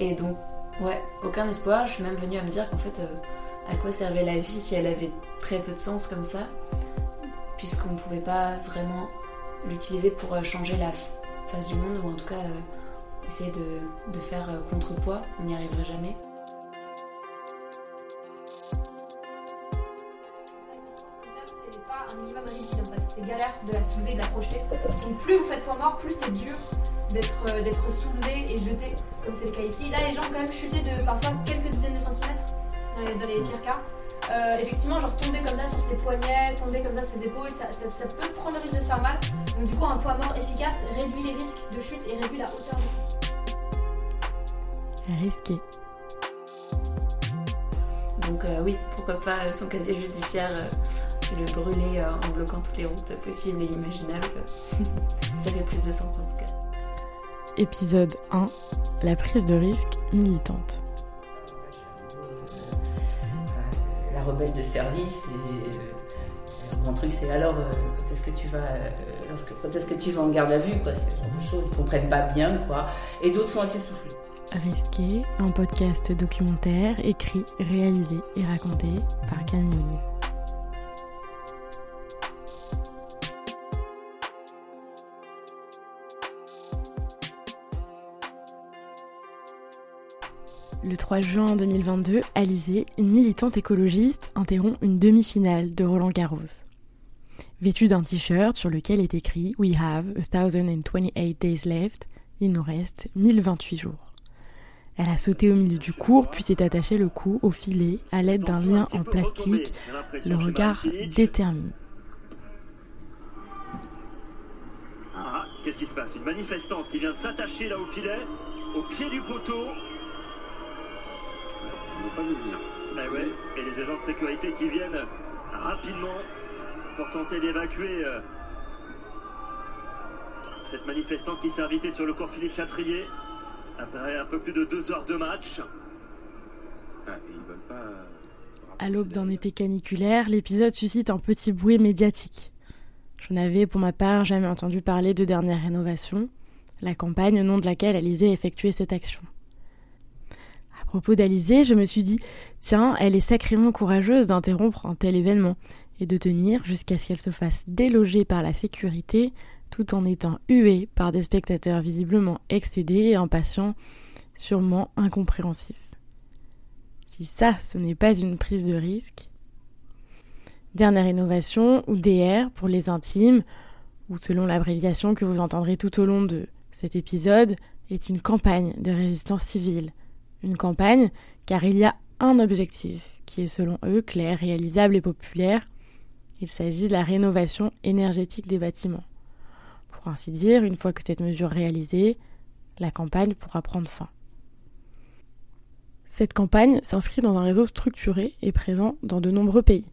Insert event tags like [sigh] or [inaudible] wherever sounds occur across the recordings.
Et donc, ouais, aucun espoir. Je suis même venue à me dire qu'en fait, à quoi servait la vie si elle avait très peu de sens comme ça, puisqu'on ne pouvait pas vraiment l'utiliser pour changer la face du monde, ou en tout cas essayer de, faire contrepoids. On n'y arriverait jamais. c'est galère de la soulever, de la projeter. Donc plus vous faites point mort, plus c'est dur d'être euh, d'être soulevé et jeté, comme c'est le cas ici. Là, les gens ont quand même chuté de parfois quelques dizaines de centimètres dans les, pires cas. Euh, effectivement, genre tomber comme ça sur ses poignets, tomber comme ça sur ses épaules, ça, peut prendre le risque de se faire mal. Donc du coup, un poids mort efficace réduit les risques de chute et réduit la hauteur de chute. Risqué. Donc euh, oui, pourquoi pas son casier judiciaire le brûler euh, en bloquant toutes les routes possibles et imaginables. [laughs] Ça fait plus de sens en tout cas. Épisode 1 La prise de risque militante. Euh, la rebelle de service et euh, mon truc c'est alors quand est-ce que tu vas quand est-ce que tu vas en garde à vue quoi c'est genre de choses ils comprennent pas bien quoi et d'autres sont assez soufflés Risqué, un podcast documentaire écrit, réalisé et raconté par Camille Olive. Le 3 juin 2022, Alizé, une militante écologiste, interrompt une demi-finale de Roland Garros. Vêtue d'un t-shirt sur lequel est écrit We have 1028 days left, il nous reste 1028 jours. Elle a sauté au milieu du cours puis s'est attachée le cou au filet à l'aide d'un lien en plastique, le regard déterminé. Ah, qu'est-ce qui se passe? Une manifestante qui vient de s'attacher là au filet, au pied du poteau, pas venir. Eh ouais, et les agents de sécurité qui viennent rapidement pour tenter d'évacuer euh, cette manifestante qui s'est invitée sur le cours Philippe Chatrier après un peu plus de deux heures de match. Ah, ils veulent pas. À l'aube d'un été caniculaire, l'épisode suscite un petit bruit médiatique. Je n'avais pour ma part jamais entendu parler de dernière rénovation, la campagne au nom de laquelle Alizé effectuait cette action propos d'Alizée, je me suis dit tiens, elle est sacrément courageuse d'interrompre un tel événement et de tenir jusqu'à ce qu'elle se fasse déloger par la sécurité tout en étant huée par des spectateurs visiblement excédés et impatients, sûrement incompréhensifs. Si ça, ce n'est pas une prise de risque. Dernière innovation, ou DR pour les intimes, ou selon l'abréviation que vous entendrez tout au long de cet épisode, est une campagne de résistance civile une campagne, car il y a un objectif qui est selon eux clair, réalisable et populaire. Il s'agit de la rénovation énergétique des bâtiments. Pour ainsi dire, une fois que cette mesure réalisée, la campagne pourra prendre fin. Cette campagne s'inscrit dans un réseau structuré et présent dans de nombreux pays.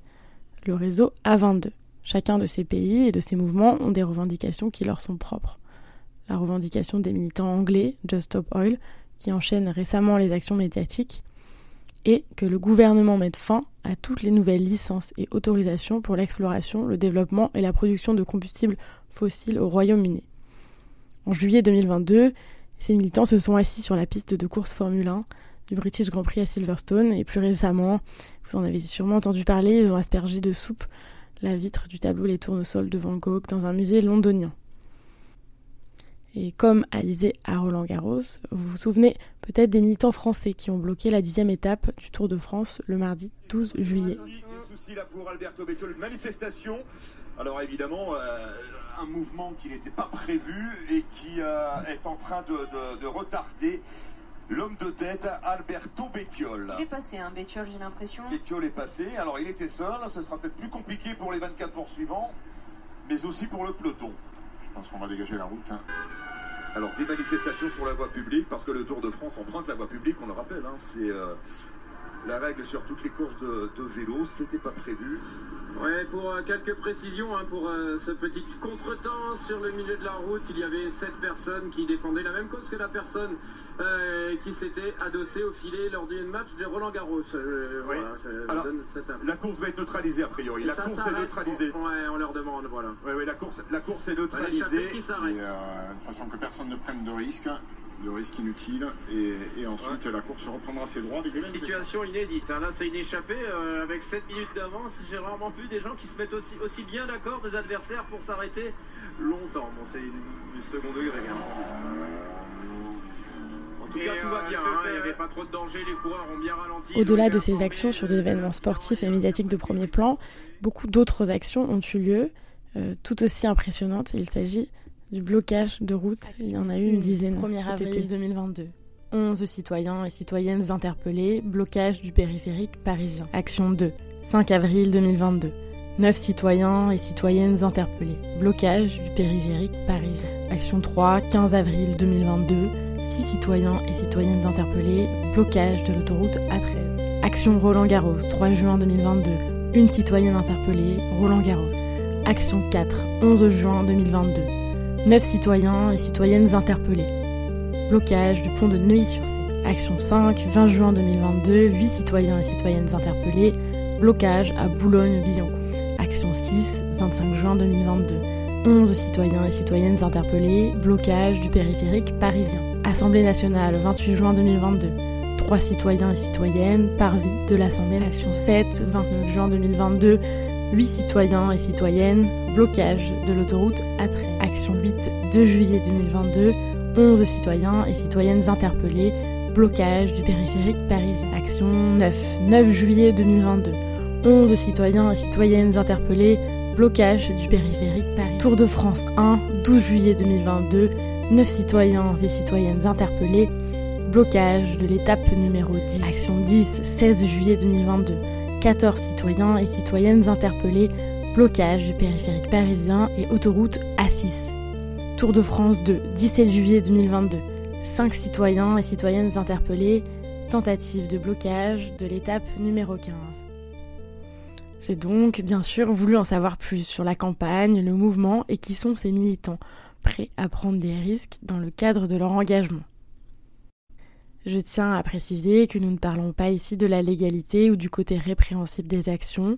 Le réseau A22. Chacun de ces pays et de ces mouvements ont des revendications qui leur sont propres. La revendication des militants anglais, Just Stop Oil, qui enchaîne récemment les actions médiatiques, et que le gouvernement mette fin à toutes les nouvelles licences et autorisations pour l'exploration, le développement et la production de combustibles fossiles au Royaume-Uni. En juillet 2022, ces militants se sont assis sur la piste de course Formule 1 du British Grand Prix à Silverstone et plus récemment, vous en avez sûrement entendu parler, ils ont aspergé de soupe la vitre du tableau Les Tournesols de Van Gogh dans un musée londonien. Et comme Alizé à Roland Garros, vous vous souvenez peut-être des militants français qui ont bloqué la dixième étape du Tour de France le mardi 12 juillet. pour Alberto manifestation. Alors évidemment, euh, un mouvement qui n'était pas prévu et qui euh, est en train de, retarder l'homme de tête, Alberto Bettiol. Il est passé, hein, Bettiol, j'ai l'impression. Bettiol est passé. Alors il était seul, ce sera peut-être plus compliqué pour les 24 poursuivants, mais aussi pour le peloton. Qu'on va dégager la route. Hein. Alors des manifestations sur la voie publique, parce que le Tour de France emprunte la voie publique, on le rappelle, hein, c'est euh, la règle sur toutes les courses de, de vélo, c'était pas prévu. Ouais, pour euh, quelques précisions, hein, pour euh, ce petit contretemps sur le milieu de la route, il y avait sept personnes qui défendaient la même cause que la personne euh, qui s'était adossée au filet lors du match de Roland Garros. Voilà, la course va être neutralisée a priori. la course est neutralisée. Ouais, on leur demande, voilà. Ouais, la course, la course est neutralisée. Qui s'arrête. de façon que personne ne prenne de risques. de risques inutiles et, et ensuite la course reprendra ses droits. C'est une situation inédite. hein. Là, c'est une échappée euh, avec 7 minutes d'avance. J'ai rarement vu des gens qui se mettent aussi, aussi bien d'accord des adversaires pour s'arrêter longtemps. Bon, c'est du second degré. hein. Au-delà été de ces informés, actions sur des euh, événements sportifs et médiatiques de premier plan, beaucoup d'autres actions ont eu lieu, euh, tout aussi impressionnantes. Il s'agit du blocage de route. Il y en a eu une dizaine 1er cet avril été. 2022. 11 citoyens et citoyennes interpellés, blocage du périphérique parisien. Action 2, 5 avril 2022. 9 citoyens et citoyennes interpellés, blocage du périphérique parisien. Action 3, 15 avril 2022. 6 citoyens et citoyennes interpellés, blocage de l'autoroute A13. Action Roland Garros, 3 juin 2022. Une citoyenne interpellée, Roland Garros. Action 4, 11 juin 2022. 9 citoyens et citoyennes interpellés. Blocage du pont de Neuilly-sur-Seine. Action 5, 20 juin 2022. 8 citoyens et citoyennes interpellés. Blocage à Boulogne-Billancourt. Action 6, 25 juin 2022. 11 citoyens et citoyennes interpellés. Blocage du périphérique parisien. Assemblée nationale, 28 juin 2022. 3 citoyens et citoyennes, parvis de l'Assemblée nationale. 7, 29 juin 2022. 8 citoyens et citoyennes, blocage de l'autoroute A13. Action 8, 2 juillet 2022. 11 citoyens et citoyennes interpellés, blocage du périphérique parisien. Action 9, 9 juillet 2022. 11 citoyens et citoyennes interpellés, blocage du périphérique parisien. Tour de France 1, 12 juillet 2022. 9 citoyens et citoyennes interpellés, blocage de l'étape numéro 10. Action 10, 16 juillet 2022. 14 citoyens et citoyennes interpellés, blocage du périphérique parisien et autoroute A6. Tour de France 2, 17 juillet 2022. 5 citoyens et citoyennes interpellés, tentative de blocage de l'étape numéro 15. J'ai donc bien sûr voulu en savoir plus sur la campagne, le mouvement et qui sont ces militants prêts à prendre des risques dans le cadre de leur engagement. Je tiens à préciser que nous ne parlons pas ici de la légalité ou du côté répréhensible des actions.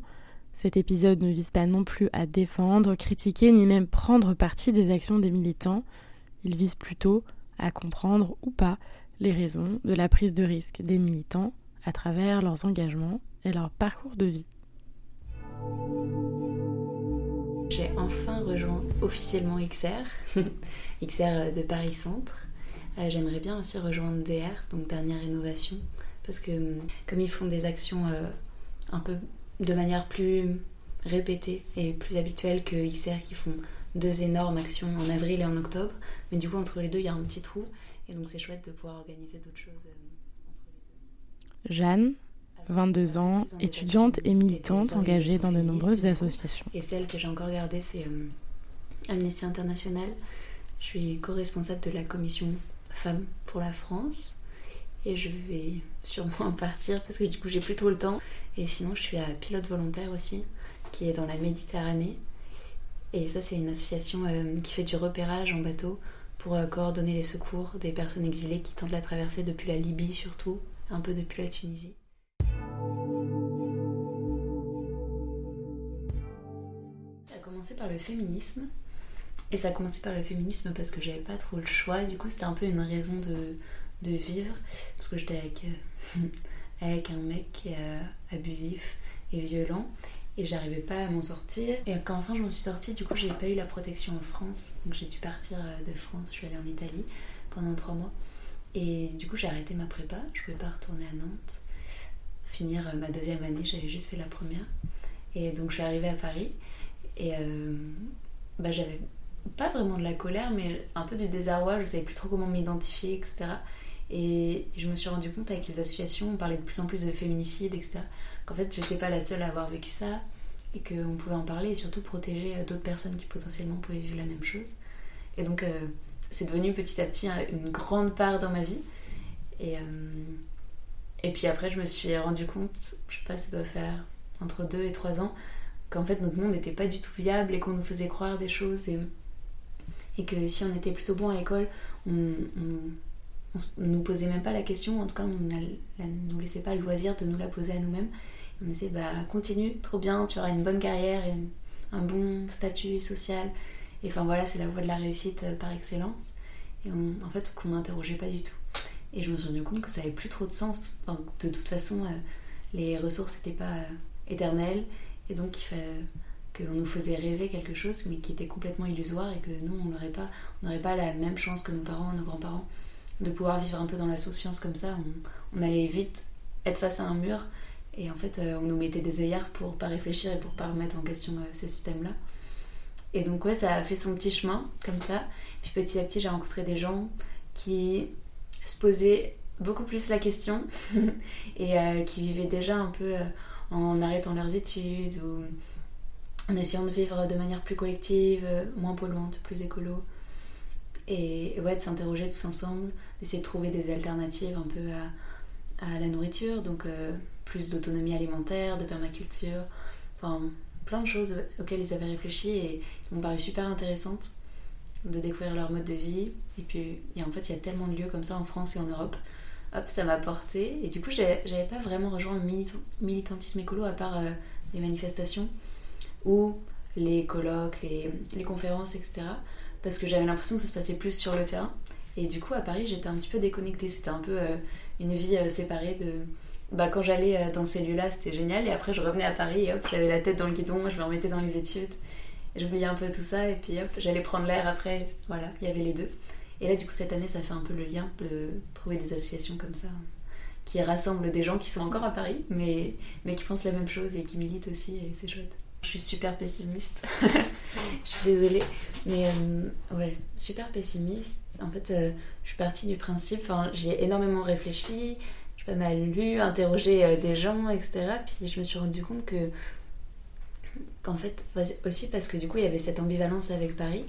Cet épisode ne vise pas non plus à défendre, critiquer ni même prendre parti des actions des militants. Il vise plutôt à comprendre ou pas les raisons de la prise de risque des militants à travers leurs engagements et leur parcours de vie. J'ai enfin rejoint officiellement XR, [laughs] XR de Paris Centre. Euh, J'aimerais bien aussi rejoindre DR, donc dernière rénovation, parce que hum, comme ils font des actions euh, un peu de manière plus répétée et plus habituelle que XR qui font deux énormes actions en avril et en octobre, mais du coup entre les deux il y a un petit trou, et donc c'est chouette de pouvoir organiser d'autres choses. euh, Jeanne, 22 ans, étudiante et militante engagée dans de nombreuses associations. Et celle que j'ai encore gardée, c'est euh, Amnesty International. Je suis co-responsable de la commission femmes pour la France. Et je vais sûrement partir parce que du coup j'ai plus trop le temps. Et sinon je suis à pilote volontaire aussi, qui est dans la Méditerranée. Et ça c'est une association euh, qui fait du repérage en bateau pour euh, coordonner les secours des personnes exilées qui tentent la traversée depuis la Libye surtout, un peu depuis la Tunisie. Ça a commencé par le féminisme. Et ça a commencé par le féminisme parce que j'avais pas trop le choix. Du coup, c'était un peu une raison de, de vivre. Parce que j'étais avec, euh, [laughs] avec un mec euh, abusif et violent. Et j'arrivais pas à m'en sortir. Et quand enfin je m'en suis sortie, du coup, j'ai pas eu la protection en France. Donc j'ai dû partir euh, de France. Je suis allée en Italie pendant trois mois. Et du coup, j'ai arrêté ma prépa. Je pouvais pas retourner à Nantes. Finir euh, ma deuxième année. J'avais juste fait la première. Et donc, je suis arrivée à Paris. Et euh, bah, j'avais pas vraiment de la colère, mais un peu du désarroi. Je savais plus trop comment m'identifier, etc. Et je me suis rendu compte avec les associations, on parlait de plus en plus de féminicide, etc. Qu'en fait, j'étais pas la seule à avoir vécu ça et qu'on pouvait en parler et surtout protéger euh, d'autres personnes qui potentiellement pouvaient vivre la même chose. Et donc, c'est devenu petit à petit hein, une grande part dans ma vie. Et, et puis après, je me suis rendu compte, je sais pas, ça doit faire entre 2 et 3 ans, qu'en fait notre monde n'était pas du tout viable et qu'on nous faisait croire des choses et, que si on était plutôt bon à l'école, on, on, on, on nous posait même pas la question, en tout cas on ne nous laissait pas le loisir de nous la poser à nous-mêmes. On disait bah continue, trop bien, tu auras une bonne carrière et un bon statut social. Et enfin voilà, c'est la voie de la réussite euh, par excellence. et en fait qu'on n'interrogeait pas du tout. Et je me suis rendu compte que ça avait plus trop de sens. de toute façon, les ressources n'étaient pas éternelles et donc qu'on nous faisait rêver quelque chose mais qui était complètement illusoire et que nous on n'aurait pas pas la même chance que nos parents nos grands-parents de pouvoir vivre un peu dans la souciance comme ça on, allait vite être face à un mur et en fait on nous mettait des œillères pour pas réfléchir et pour pas remettre en question ce système là et donc ouais, ça a fait son petit chemin comme ça. Puis petit à petit, j'ai rencontré des gens qui se posaient beaucoup plus la question [laughs] et euh, qui vivaient déjà un peu euh, en arrêtant leurs études ou en essayant de vivre de manière plus collective, euh, moins polluante, plus écolo. Et ouais, de s'interroger tous ensemble, d'essayer de trouver des alternatives un peu à, à la nourriture, donc plus d'autonomie alimentaire, de permaculture, enfin plein de choses auxquelles ils avaient réfléchi et qui m'ont paru super intéressantes de découvrir leur mode de vie. Et puis, et en fait, il y a tellement de lieux comme ça en France et en Europe. Hop, ça m'a porté. Et du coup, j'avais pas vraiment rejoint le militantisme écolo à part euh, les manifestations ou les colloques, les, conférences, etc. Parce que j'avais l'impression que ça se passait plus sur le terrain. Et du coup, à Paris, j'étais un petit peu déconnectée. C'était un peu euh, une vie euh, séparée de bah, quand j'allais dans ces lieux-là, c'était génial. Et après, je revenais à Paris et hop, j'avais la tête dans le guidon, je me remettais dans les études. J'oubliais un peu tout ça et puis hop, j'allais prendre l'air après. Voilà, il y avait les deux. Et là, du coup, cette année, ça fait un peu le lien de trouver des associations comme ça qui rassemblent des gens qui sont encore à Paris, mais, mais qui pensent la même chose et qui militent aussi, et c'est chouette. Je suis super pessimiste. [laughs] je suis désolée. Mais euh, ouais, super pessimiste. En fait, euh, je suis partie du principe, enfin, j'ai énormément réfléchi, pas mal lu, interrogé euh, des gens, etc. Puis je me suis rendu compte que, qu'en fait, aussi parce que du coup il y avait cette ambivalence avec Paris,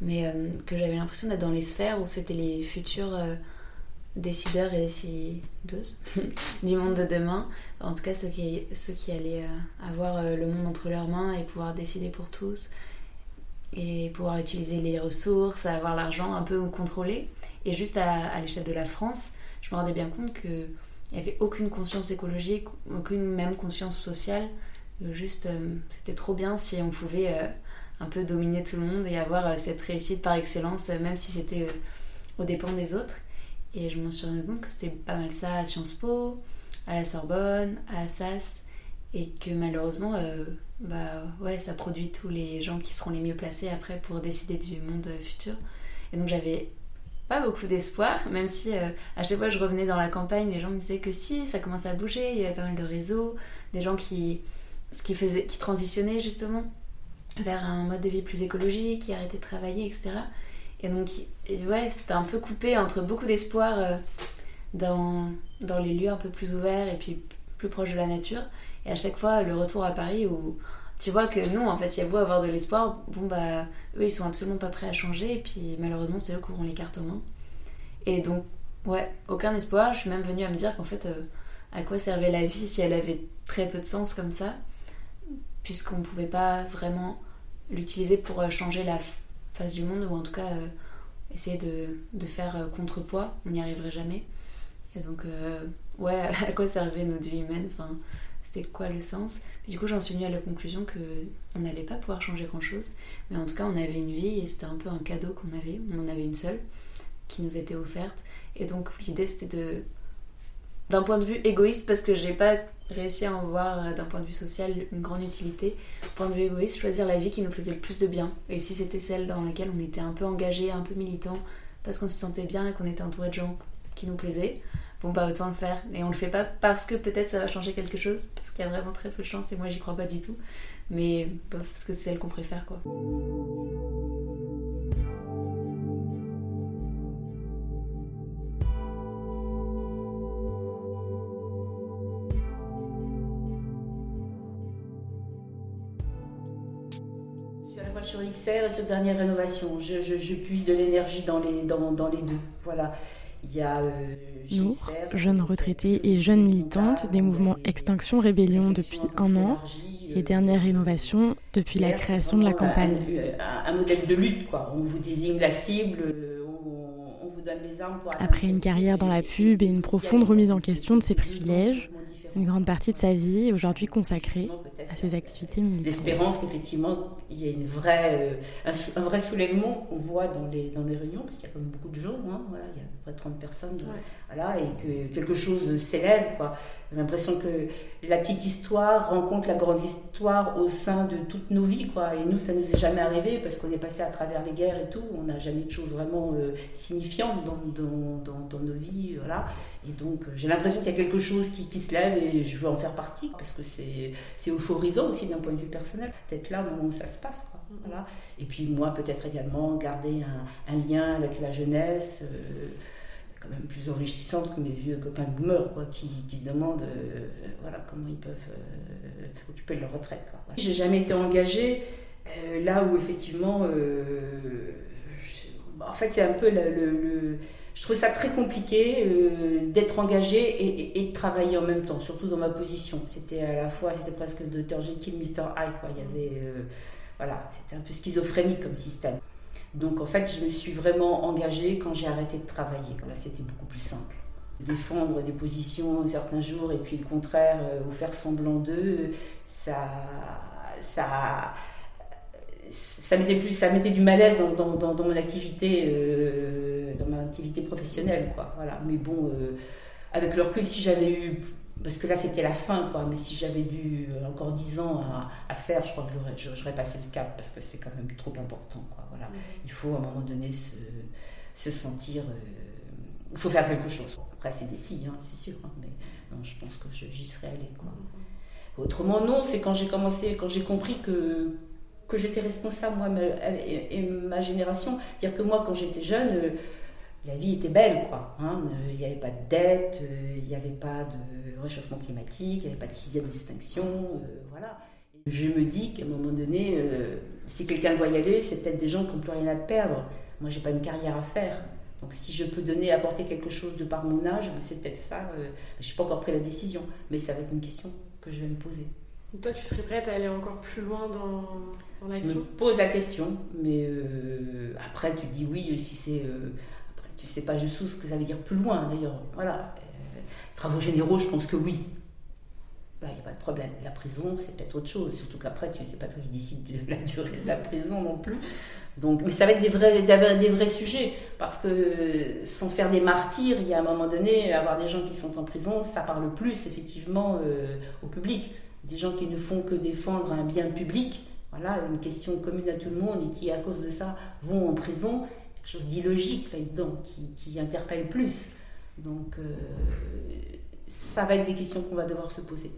mais euh, que j'avais l'impression d'être dans les sphères où c'était les futurs euh, décideurs et décideuses [laughs] du monde de demain. En tout cas, ceux qui, ceux qui allaient avoir le monde entre leurs mains et pouvoir décider pour tous et pouvoir utiliser les ressources, avoir l'argent un peu contrôlé. Et juste à, à l'échelle de la France, je me rendais bien compte que il n'y avait aucune conscience écologique, aucune même conscience sociale. Juste, euh, c'était trop bien si on pouvait euh, un peu dominer tout le monde et avoir euh, cette réussite par excellence, même si c'était aux dépens des autres. Et je m'en suis rendu compte que c'était pas mal ça à Sciences Po, à la Sorbonne, à Assas, et que malheureusement, bah ouais, ça produit tous les gens qui seront les mieux placés après pour décider du monde futur. Et donc j'avais pas beaucoup d'espoir, même si à chaque fois je revenais dans la campagne, les gens me disaient que si, ça commençait à bouger, il y avait pas mal de réseaux, des gens qui, qui, faisaient, qui transitionnaient justement vers un mode de vie plus écologique, qui arrêtaient de travailler, etc. Et donc, ouais, c'était un peu coupé entre beaucoup d'espoir euh, dans, dans les lieux un peu plus ouverts et puis plus proches de la nature. Et à chaque fois, le retour à Paris où tu vois que non, en fait, il y a beau avoir de l'espoir, bon bah, eux, ils sont absolument pas prêts à changer, et puis malheureusement, c'est eux qui auront les cartes en main. Et donc, ouais, aucun espoir. Je suis même venue à me dire qu'en fait, euh, à quoi servait la vie si elle avait très peu de sens comme ça, puisqu'on pouvait pas vraiment l'utiliser pour euh, changer la face du monde, ou en tout cas euh, essayer de, de faire contrepoids, on n'y arriverait jamais. Et donc, ouais, [laughs] à quoi servait notre vie humaine enfin, c'était quoi le sens? du coup, j'en suis venue à la conclusion que on n'allait pas pouvoir changer grand chose, mais en tout cas, on avait une vie et c'était un peu un cadeau qu'on avait. On en avait une seule qui nous était offerte. Et donc, l'idée c'était de, d'un point de vue égoïste, parce que j'ai pas réussi à en voir euh, d'un point de vue social une grande utilité, point de vue égoïste, choisir la vie qui nous faisait le plus de bien. Et si c'était celle dans laquelle on était un peu engagé, un peu militant, parce qu'on se sentait bien et qu'on était entouré de gens qui nous plaisaient, bon bah autant le faire. Et on le fait pas parce que peut-être ça va changer quelque chose, parce qu'il y a vraiment très peu de chance et moi j'y crois pas du tout. Mais parce que c'est celle qu'on préfère quoi. XR et sur dernière rénovation. Je, je, puise de l'énergie dans les, dans, dans les deux. Voilà. Il y a euh, Nour, jeune retraitée et jeune militante des mouvements Extinction Rébellion depuis un an et Dernière Rénovation depuis la création de la campagne. Un, modèle de lutte, quoi. On vous désigne la cible, on, vous donne les armes. Après une carrière dans la pub et une profonde remise en question de ses privilèges, une grande partie de sa vie est aujourd'hui consacrée à ces activités militantes. L'espérance qu'effectivement il y ait une vraie, euh, un, vrai soulèvement qu'on voit dans les, dans les réunions, parce qu'il y a quand même beaucoup de gens, hein, voilà, il y a à peu près 30 personnes, voilà, et que quelque chose s'élève. J'ai l'impression que la petite histoire rencontre la grande histoire au sein de toutes nos vies. Quoi. Et nous, ça nous est jamais arrivé parce qu'on est passé à travers les guerres et tout. On n'a jamais de choses vraiment euh, signifiantes dans, dans, dans, nos vies. Voilà. Et donc, euh, j'ai l'impression qu'il y a quelque chose qui, qui, se lève et je veux en faire partie parce que c'est euphorisant aussi d'un point de vue personnel, d'être là où ça se passe. Quoi. Voilà. Et puis, moi, peut-être également garder un, un, lien avec la jeunesse. Euh, quand même plus enrichissante que mes vieux copains de boomers, quoi, qui, qui se demandent euh, voilà, comment ils peuvent euh, occuper leur retraite. J'ai jamais été engagée là où effectivement, bah, en fait, c'est un peu le, je trouve ça très compliqué d'être engagée et, de travailler en même temps, surtout dans ma position. C'était à la fois, c'était presque Dr Jekyll, Mr Hyde. Il y avait, voilà, c'était un peu schizophrénique comme système. Donc en fait, je me suis vraiment engagée quand j'ai arrêté de travailler. Là, c'était beaucoup plus simple. Défendre des positions certains jours et puis le contraire, euh, ou faire semblant d'eux, ça, ça, ça mettait plus, ça mettait du malaise dans, dans, dans, mon activité, euh, dans ma activité professionnelle, quoi. Voilà. Mais bon, euh, avec le recul, si j'avais eu parce que là c'était la fin quoi mais si j'avais dû euh, encore 10 ans à, faire je crois que j'aurais passé le cap parce que c'est quand même trop important quoi. Voilà. Il faut à un moment donné se, sentir euh, il faut faire quelque chose. Après c'est des signes hein, c'est sûr hein, mais non je pense que j'y serais allée quoi. Autrement non c'est quand j'ai commencé quand j'ai compris que que j'étais responsable moi et, ma génération dire que moi quand j'étais jeune euh, la vie était belle, quoi. Hein. Il n'y avait pas de dette, euh, il n'y avait pas de réchauffement climatique, il n'y avait pas de sixième distinction, euh, voilà. Je me dis qu'à un moment donné, euh, si quelqu'un doit y aller, c'est peut-être des gens qui n'ont plus rien à perdre. Moi, j'ai pas une carrière à faire. Donc, si je peux donner, apporter quelque chose de par mon âge, ben, c'est peut-être ça. je n'ai pas encore pris la décision, mais ça va être une question que je vais me poser. toi, tu serais prête à aller encore plus loin dans, l'action Je me pose la question, mais après, tu dis oui si c'est je sais pas juste ce que ça veut dire plus loin d'ailleurs. Voilà. Euh, travaux généraux, je pense que oui. Il n'y a pas de problème. La prison, c'est peut-être autre chose. Surtout qu'après, tu ne sais pas toi qui décide de la durée de la prison non plus. Donc, mais ça va être des vrais, des vrais sujets. Parce que sans faire des martyrs, il y a un moment donné, avoir des gens qui sont en prison, ça parle plus effectivement euh, au public. Des gens qui ne font que défendre un bien public, voilà, une question commune à tout le monde et qui, à cause de ça, vont en prison chose d'illogique là-dedans, qui, interpelle plus. Donc, euh, ça va être des questions qu'on va devoir se poser.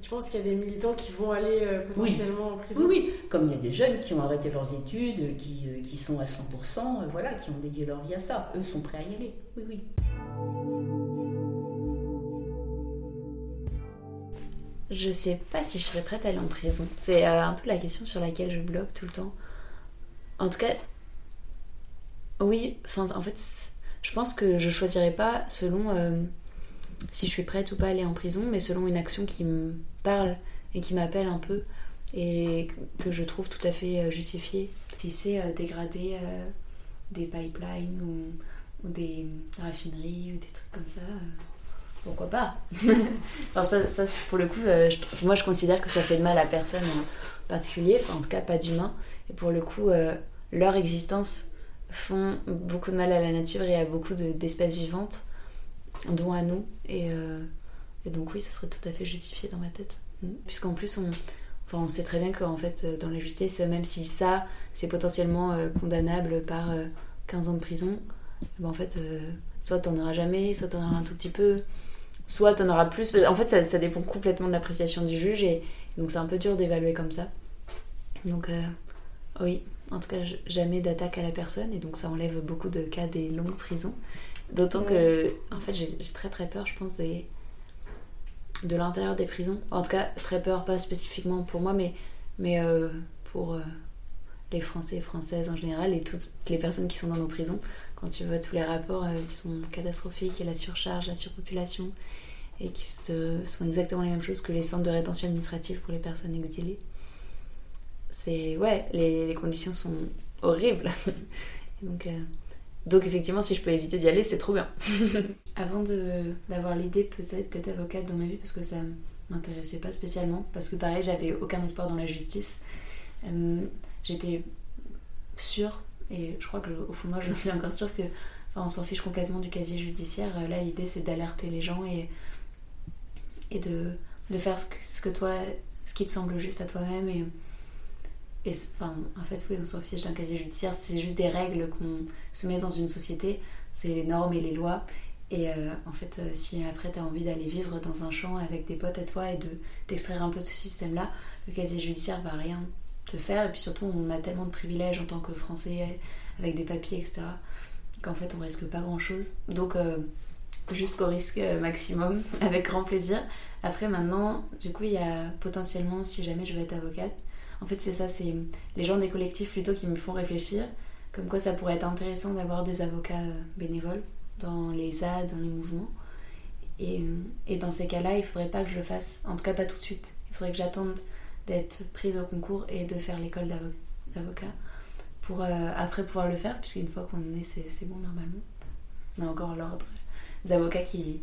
Tu penses qu'il y a des militants qui vont aller euh, potentiellement en prison? Oui, oui, comme il y a des jeunes qui ont arrêté leurs études, qui, euh, qui sont à 100%, voilà, qui ont dédié leur vie à ça. Eux sont prêts à y aller. Oui, oui. Je sais pas si je serais prête à aller en prison. C'est un peu la question sur laquelle je bloque tout le temps. En tout cas, oui, en fait, je pense que je choisirais pas selon euh, si je suis prête ou pas à aller en prison, mais selon une action qui me parle et qui m'appelle un peu et que je trouve tout à fait euh, justifiée. Si c'est euh, dégrader des pipelines ou, des raffineries ou des trucs comme ça, pourquoi pas [laughs] ça, pour le coup, moi je considère que ça fait de mal à personne en particulier, en tout cas pas d'humain. Et pour le coup, leur existence font beaucoup de mal à la nature et à beaucoup d'espèces vivantes, dont à nous. Euh, et, donc oui, ça serait tout à fait justifié dans ma tête. Mm. Puisqu'en plus, on, enfin, on sait très bien qu'en fait, euh, dans la justice, même si ça, c'est potentiellement euh, condamnable par 15 ans de prison, ben, en fait, soit t'en auras jamais, soit t'en auras un tout petit peu, soit t'en auras plus. En fait, ça, ça dépend complètement de l'appréciation du juge et donc c'est un peu dur d'évaluer comme ça. Donc oui, en tout cas jamais d'attaque à la personne et donc ça enlève beaucoup de cas des longues prisons. D'autant que en fait j'ai très très peur je pense de l'intérieur des prisons. En tout cas très peur pas spécifiquement pour moi mais, mais euh, pour euh, les Français et Françaises en général et toutes les personnes qui sont dans nos prisons. Quand tu vois tous les rapports euh, qui sont catastrophiques et la surcharge, la surpopulation et qui sont exactement les mêmes choses que les centres de rétention administrative pour les personnes exilées c'est ouais, les, conditions sont horribles. [laughs] donc, euh, donc effectivement, si je peux éviter d'y aller, c'est trop bien. [laughs] Avant d'avoir l'idée peut-être d'être avocate dans ma vie, parce que ça m'intéressait pas spécialement parce que pareil, j'avais aucun espoir dans la justice. Euh, J'étais sûre et je crois que au fond moi, je suis encore sûre que Enfin, on s'en fiche complètement du casier judiciaire. Là, l'idée, c'est d'alerter les gens et, et de, de faire ce que, toi, ce qui te semble juste à toi-même. Et, et enfin, en fait, oui, on s'en fiche d'un casier judiciaire. C'est juste des règles qu'on se met dans une société. C'est les normes et les lois. Et euh, en fait, euh, si après tu as envie d'aller vivre dans un champ avec des potes à toi et de t'extraire un peu de ce système-là, le casier judiciaire va rien faire. Et puis surtout, on a tellement de privilèges en tant que Français avec des papiers, etc qu'en fait on risque pas grand chose. Donc euh, jusqu'au risque maximum, [laughs] avec grand plaisir. Après maintenant, du coup il y a potentiellement, si jamais je vais être avocate, en fait c'est ça, c'est les gens des collectifs plutôt qui me font réfléchir, comme quoi ça pourrait être intéressant d'avoir des avocats euh, bénévoles dans les ZAD, dans les mouvements. Et, et dans ces cas-là, il faudrait pas que je le fasse, en tout cas pas tout de suite. Il faudrait que j'attende d'être prise au concours et de faire l'école d'avocat pour euh, après pouvoir le faire, puisqu'une fois qu'on est, c'est bon normalement. On a encore l'ordre des avocats qui,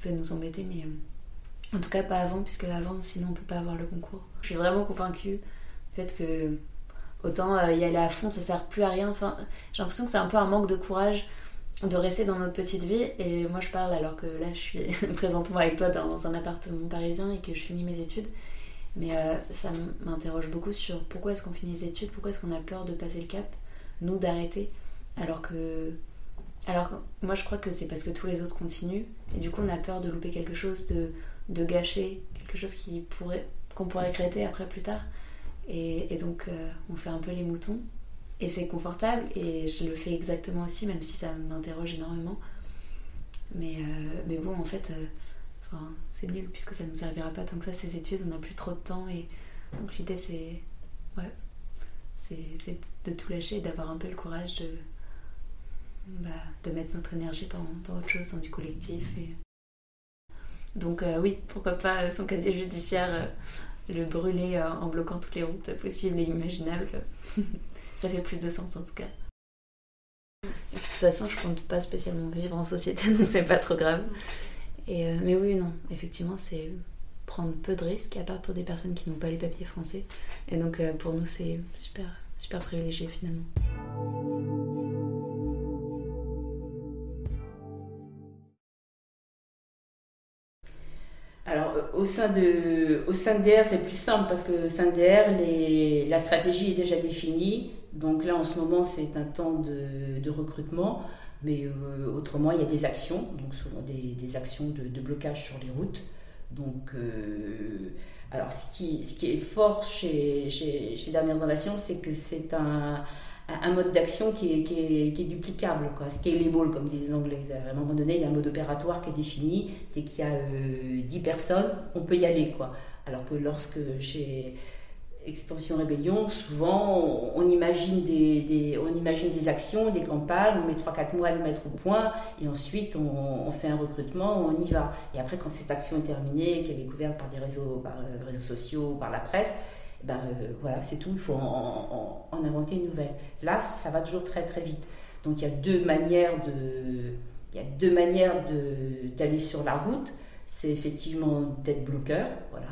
peut nous embêter, mais euh, en tout cas pas avant, puisque avant, sinon on peut pas avoir le concours. Je suis vraiment convaincue du fait que autant euh, y aller à fond, ça sert plus à rien. Enfin, j'ai l'impression que c'est un peu un manque de courage de rester dans notre petite vie. Et moi, je parle alors que là, je suis [laughs] présentement avec toi dans un appartement parisien et que je finis mes études. Mais euh, ça m'interroge beaucoup sur pourquoi est-ce qu'on finit les études, pourquoi est-ce qu'on a peur de passer le cap, nous d'arrêter, alors que... Alors moi je crois que c'est parce que tous les autres continuent, et du coup on a peur de louper quelque chose, de, de gâcher quelque chose qui pourrait qu'on pourrait regretter après plus tard. Et, donc euh, on fait un peu les moutons, et c'est confortable, et je le fais exactement aussi, même si ça m'interroge énormément. Mais, euh, mais bon, en fait, c'est nul puisque ça ne nous servira pas tant que ça ces études, on n'a plus trop de temps et donc l'idée c'est ouais, c'est de tout lâcher et d'avoir un peu le courage de, bah, de mettre notre énergie dans, autre chose, dans du collectif. Donc euh, oui, pourquoi pas son casier judiciaire, euh, le brûler euh, en bloquant toutes les routes possibles et imaginables. [laughs] ça fait plus de sens en tout cas. De toute façon, je compte pas spécialement vivre en société, [laughs] donc c'est pas trop grave. Euh, mais oui, non, effectivement, c'est prendre peu de risques, à part pour des personnes qui n'ont pas les papiers français. Et donc euh, pour nous, c'est super, super privilégié finalement. Alors, euh, au sein de, au sein de DR, c'est plus simple parce que au sein de DR, les, la stratégie est déjà définie. Donc là, en ce moment, c'est un temps de, de recrutement. Mais euh, autrement, il y a des actions, donc souvent des, actions de, blocage sur les routes. Donc, euh, alors ce qui, ce qui est fort chez, chez, chez Dernière Innovation, c'est que c'est un, un, mode d'action qui est, qui, est, qui est, duplicable, quoi. scalable, comme disent les Anglais. À un moment donné, il y a un mode opératoire qui est défini. Dès qu'il y a 10 euh, personnes, on peut y aller. Quoi. Alors que lorsque chez Extension Rébellion, souvent on, imagine des, on imagine des actions, des campagnes, on met 3-4 mois à les mettre au point et ensuite on, fait un recrutement, on y va. Et après, quand cette action est terminée, qu'elle est couverte par des réseaux, par, euh, réseaux sociaux, par la presse, ben euh, voilà, c'est tout, il faut en, inventer une nouvelle. Là, ça va toujours très très vite. Donc il y a deux manières de, il y a deux manières d'aller sur la route. C'est effectivement d'être bloqueur, voilà,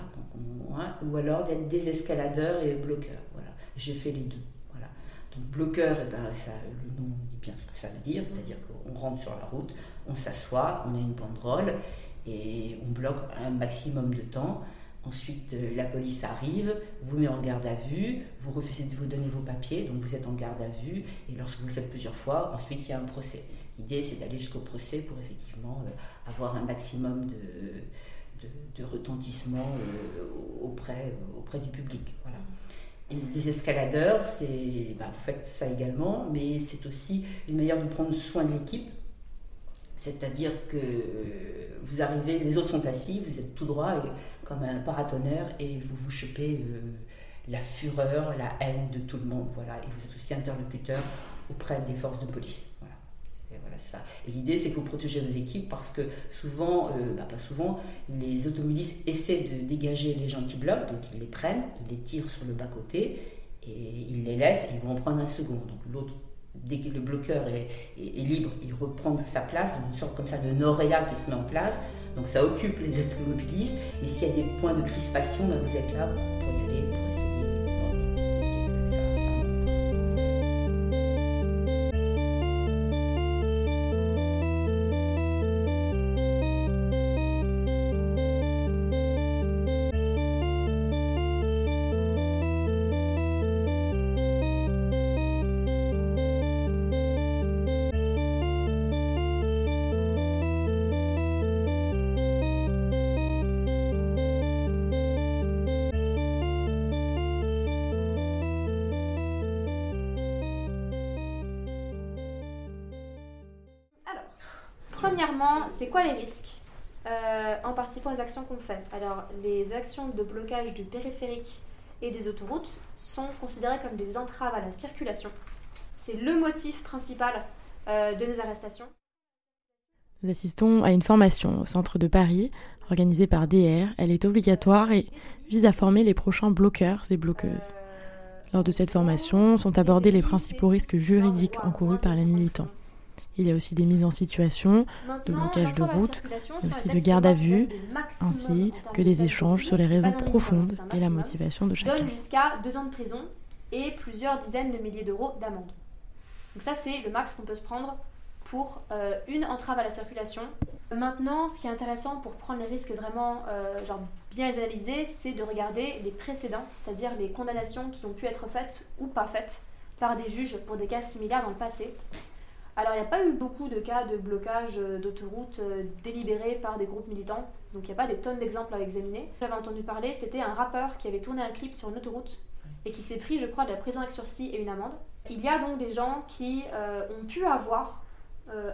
ou alors d'être désescaladeur et bloqueur. Voilà. J'ai fait les deux. Voilà. Donc bloqueur, eh ben, le nom dit bien ce que ça veut dire, c'est-à-dire qu'on rentre sur la route, on s'assoit, on a une banderole et on bloque un maximum de temps. Ensuite, euh, la police arrive, vous met en garde à vue, vous refusez de vous donner vos papiers, donc vous êtes en garde à vue, et lorsque vous le faites plusieurs fois, ensuite il y a un procès. L'idée, c'est d'aller jusqu'au procès pour effectivement euh, avoir un maximum de, retentissement euh, auprès, auprès du public. Voilà. Et des escaladeurs, c'est, bah, vous faites ça également, mais c'est aussi une manière de prendre soin de l'équipe. C'est-à-dire que vous arrivez, les autres sont assis, vous êtes tout droit comme un paratonnerre et vous vous chopez euh, la fureur, la haine de tout le monde. Voilà. Et vous êtes aussi interlocuteur auprès des forces de police. Et l'idée, c'est que vous protégez vos équipes parce que souvent, euh, bah, pas souvent, les automobilistes essaient de dégager les gens qui bloquent, donc ils les prennent, ils les tirent sur le bas-côté et ils les laissent et ils vont en prendre un second. Donc l'autre, dès que le bloqueur est, libre, il reprend sa place, une sorte comme ça de noréa qui se met en place. Donc ça occupe les automobilistes, mais s'il y a des points de crispation, ben, vous êtes là pour y aller, c'est quoi les risques Euh, En participant aux actions qu'on fait. Alors, les actions de blocage du périphérique et des autoroutes sont considérées comme des entraves à la circulation. C'est le motif principal euh, de nos arrestations. Nous assistons à une formation au centre de Paris, organisée par DR. Elle est obligatoire et vise à former les prochains bloqueurs et bloqueuses. Lors de cette formation sont abordés les principaux risques juridiques encourus par les militants. Il y a aussi des mises en situation, de blocage de route, mais aussi de garde à vue, ainsi que des échanges sur les raisons profondes et la motivation de chacun. donne jusqu'à deux ans de prison et plusieurs dizaines de milliers d'euros d'amende. Donc ça, c'est le max qu'on peut se prendre pour euh, une entrave à la circulation. Maintenant, ce qui est intéressant pour prendre les risques vraiment euh, genre bien les analyser, c'est de regarder les précédents, c'est-à-dire les condamnations qui ont pu être faites ou pas faites par des juges pour des cas similaires dans le passé. Alors, il n'y a pas eu beaucoup de cas de blocage euh, d'autoroutes euh, délibérés par des groupes militants, donc il n'y a pas des tonnes d'exemples à examiner. J'avais entendu parler, c'était un rappeur qui avait tourné un clip sur une autoroute et qui s'est pris, je crois, de la prison avec sursis et une amende. Il y a donc des gens qui euh, ont pu avoir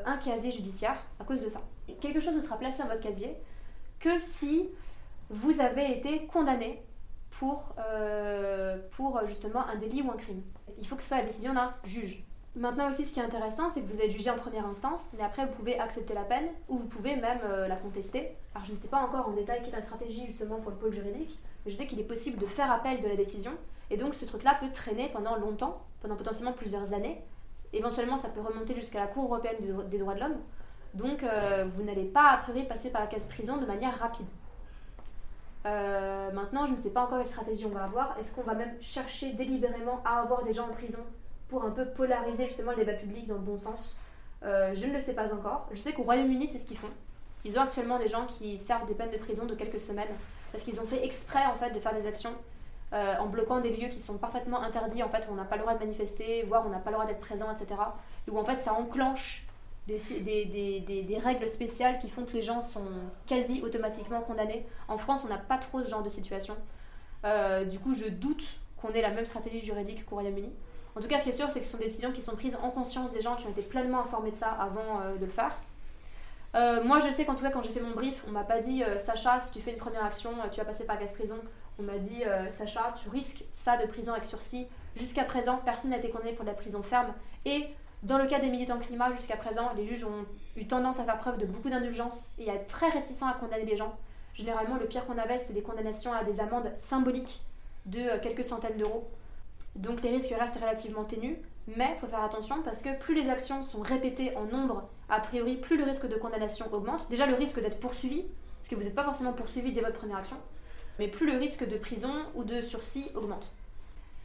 un casier judiciaire à cause de ça. Quelque chose ne sera placé dans votre casier que si vous avez été condamné pour, pour justement un délit ou un crime. Il faut que ce soit la décision d'un juge. Maintenant aussi, ce qui est intéressant, c'est que vous êtes jugé en première instance, mais après, vous pouvez accepter la peine ou vous pouvez même euh, la contester. Alors, je ne sais pas encore en détail quelle est la stratégie justement pour le pôle juridique, mais je sais qu'il est possible de faire appel de la décision, et donc ce truc-là peut traîner pendant longtemps, pendant potentiellement plusieurs années. Éventuellement, ça peut remonter jusqu'à la Cour européenne des, dro- des droits de l'homme. Donc, euh, vous n'allez pas, a priori, passer par la case prison de manière rapide. Euh, maintenant, je ne sais pas encore quelle stratégie on va avoir. Est-ce qu'on va même chercher délibérément à avoir des gens en prison pour un peu polariser justement le débat public dans le bon sens Euh, Je ne le sais pas encore. Je sais qu'au Royaume-Uni, c'est ce qu'ils font. Ils ont actuellement des gens qui servent des peines de prison de quelques semaines parce qu'ils ont fait exprès en fait de faire des actions euh, en bloquant des lieux qui sont parfaitement interdits en fait où on n'a pas le droit de manifester, voire on n'a pas le droit d'être présent, etc. Et où en fait ça enclenche des règles spéciales qui font que les gens sont quasi automatiquement condamnés. En France, on n'a pas trop ce genre de situation. Euh, du coup, je doute qu'on ait la même stratégie juridique qu'au Royaume-Uni. En tout cas, ce qui est sûr, c'est que ce sont des décisions qui sont prises en conscience des gens qui ont été pleinement informés de ça avant euh, de le faire. Euh, moi, je sais qu'en tout cas, quand j'ai fait mon brief, on m'a pas dit euh, Sacha, si tu fais une première action, tu vas passer par casse prison. On m'a dit Sacha, tu risques ça de prison avec sursis. Jusqu'à présent, personne n'a été condamné pour de la prison ferme. Et dans le cas des militants climat, jusqu'à présent, les juges ont eu tendance à faire preuve de beaucoup d'indulgence et à être très réticents à condamner les gens. Généralement, le pire qu'on avait, c'était des condamnations à des amendes symboliques de quelques centaines d'euros. Donc les risques restent relativement ténus, mais il faut faire attention parce que plus les actions sont répétées en nombre, a priori, plus le risque de condamnation augmente. Déjà le risque d'être poursuivi, parce que vous n'êtes pas forcément poursuivi dès votre première action, mais plus le risque de prison ou de sursis augmente.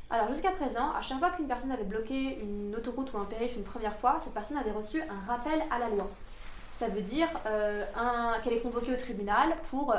Alors jusqu'à présent, à chaque fois qu'une personne avait bloqué une autoroute ou un périph' une première fois, cette personne avait reçu un rappel à la loi. Ça veut dire euh, qu'elle est convoquée au tribunal pour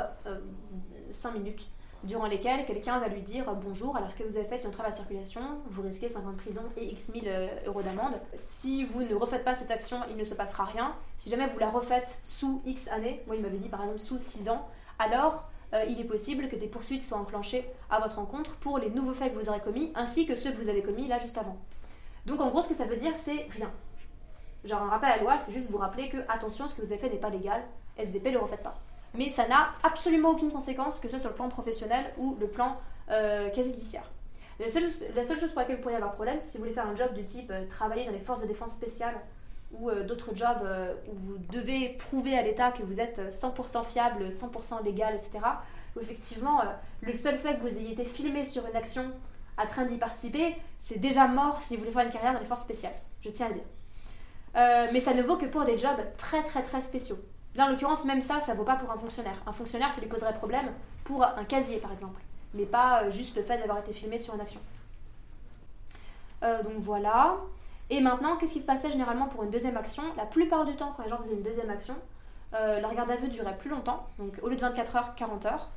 5 minutes, durant lesquelles quelqu'un va lui dire bonjour, alors que vous avez fait une entrave à la circulation, vous risquez 5 ans de prison et X 1000 euh, euros d'amende. Si vous ne refaites pas cette action, il ne se passera rien. Si jamais vous la refaites sous X années, moi il m'avait dit par exemple sous 6 ans, alors euh, il est possible que des poursuites soient enclenchées à votre encontre pour les nouveaux faits que vous aurez commis, ainsi que ceux que vous avez commis là juste avant. Donc en gros, ce que ça veut dire, c'est rien. Genre un rappel à la loi, c'est juste vous rappeler que attention, ce que vous avez fait n'est pas légal, SVP, le refaites pas. Mais ça n'a absolument aucune conséquence, que ce soit sur le plan professionnel ou le plan euh, quasi judiciaire. La seule, chose pour laquelle vous pourriez avoir problème, c'est si vous voulez faire un job de type euh, travailler dans les forces de défense spéciales ou euh, d'autres jobs où vous devez prouver à l'État que vous êtes euh, 100% fiable, 100% légal, etc. Effectivement, le seul fait que vous ayez été filmé sur une action à train d'y participer, c'est déjà mort si vous voulez faire une carrière dans les forces spéciales. Je tiens à le dire. Mais ça ne vaut que pour des jobs très très très spéciaux. En l'occurrence, même ça, ça vaut pas pour un fonctionnaire. Un fonctionnaire, ça lui poserait problème pour un casier, par exemple, mais pas euh, juste le fait d'avoir été filmé sur une action. Euh, donc voilà. Et maintenant, qu'est-ce qui se passait généralement pour une deuxième action? La plupart du temps, quand les gens faisaient une deuxième action, euh, leur garde à vue durait plus longtemps, donc au lieu de 24 heures, 40 heures.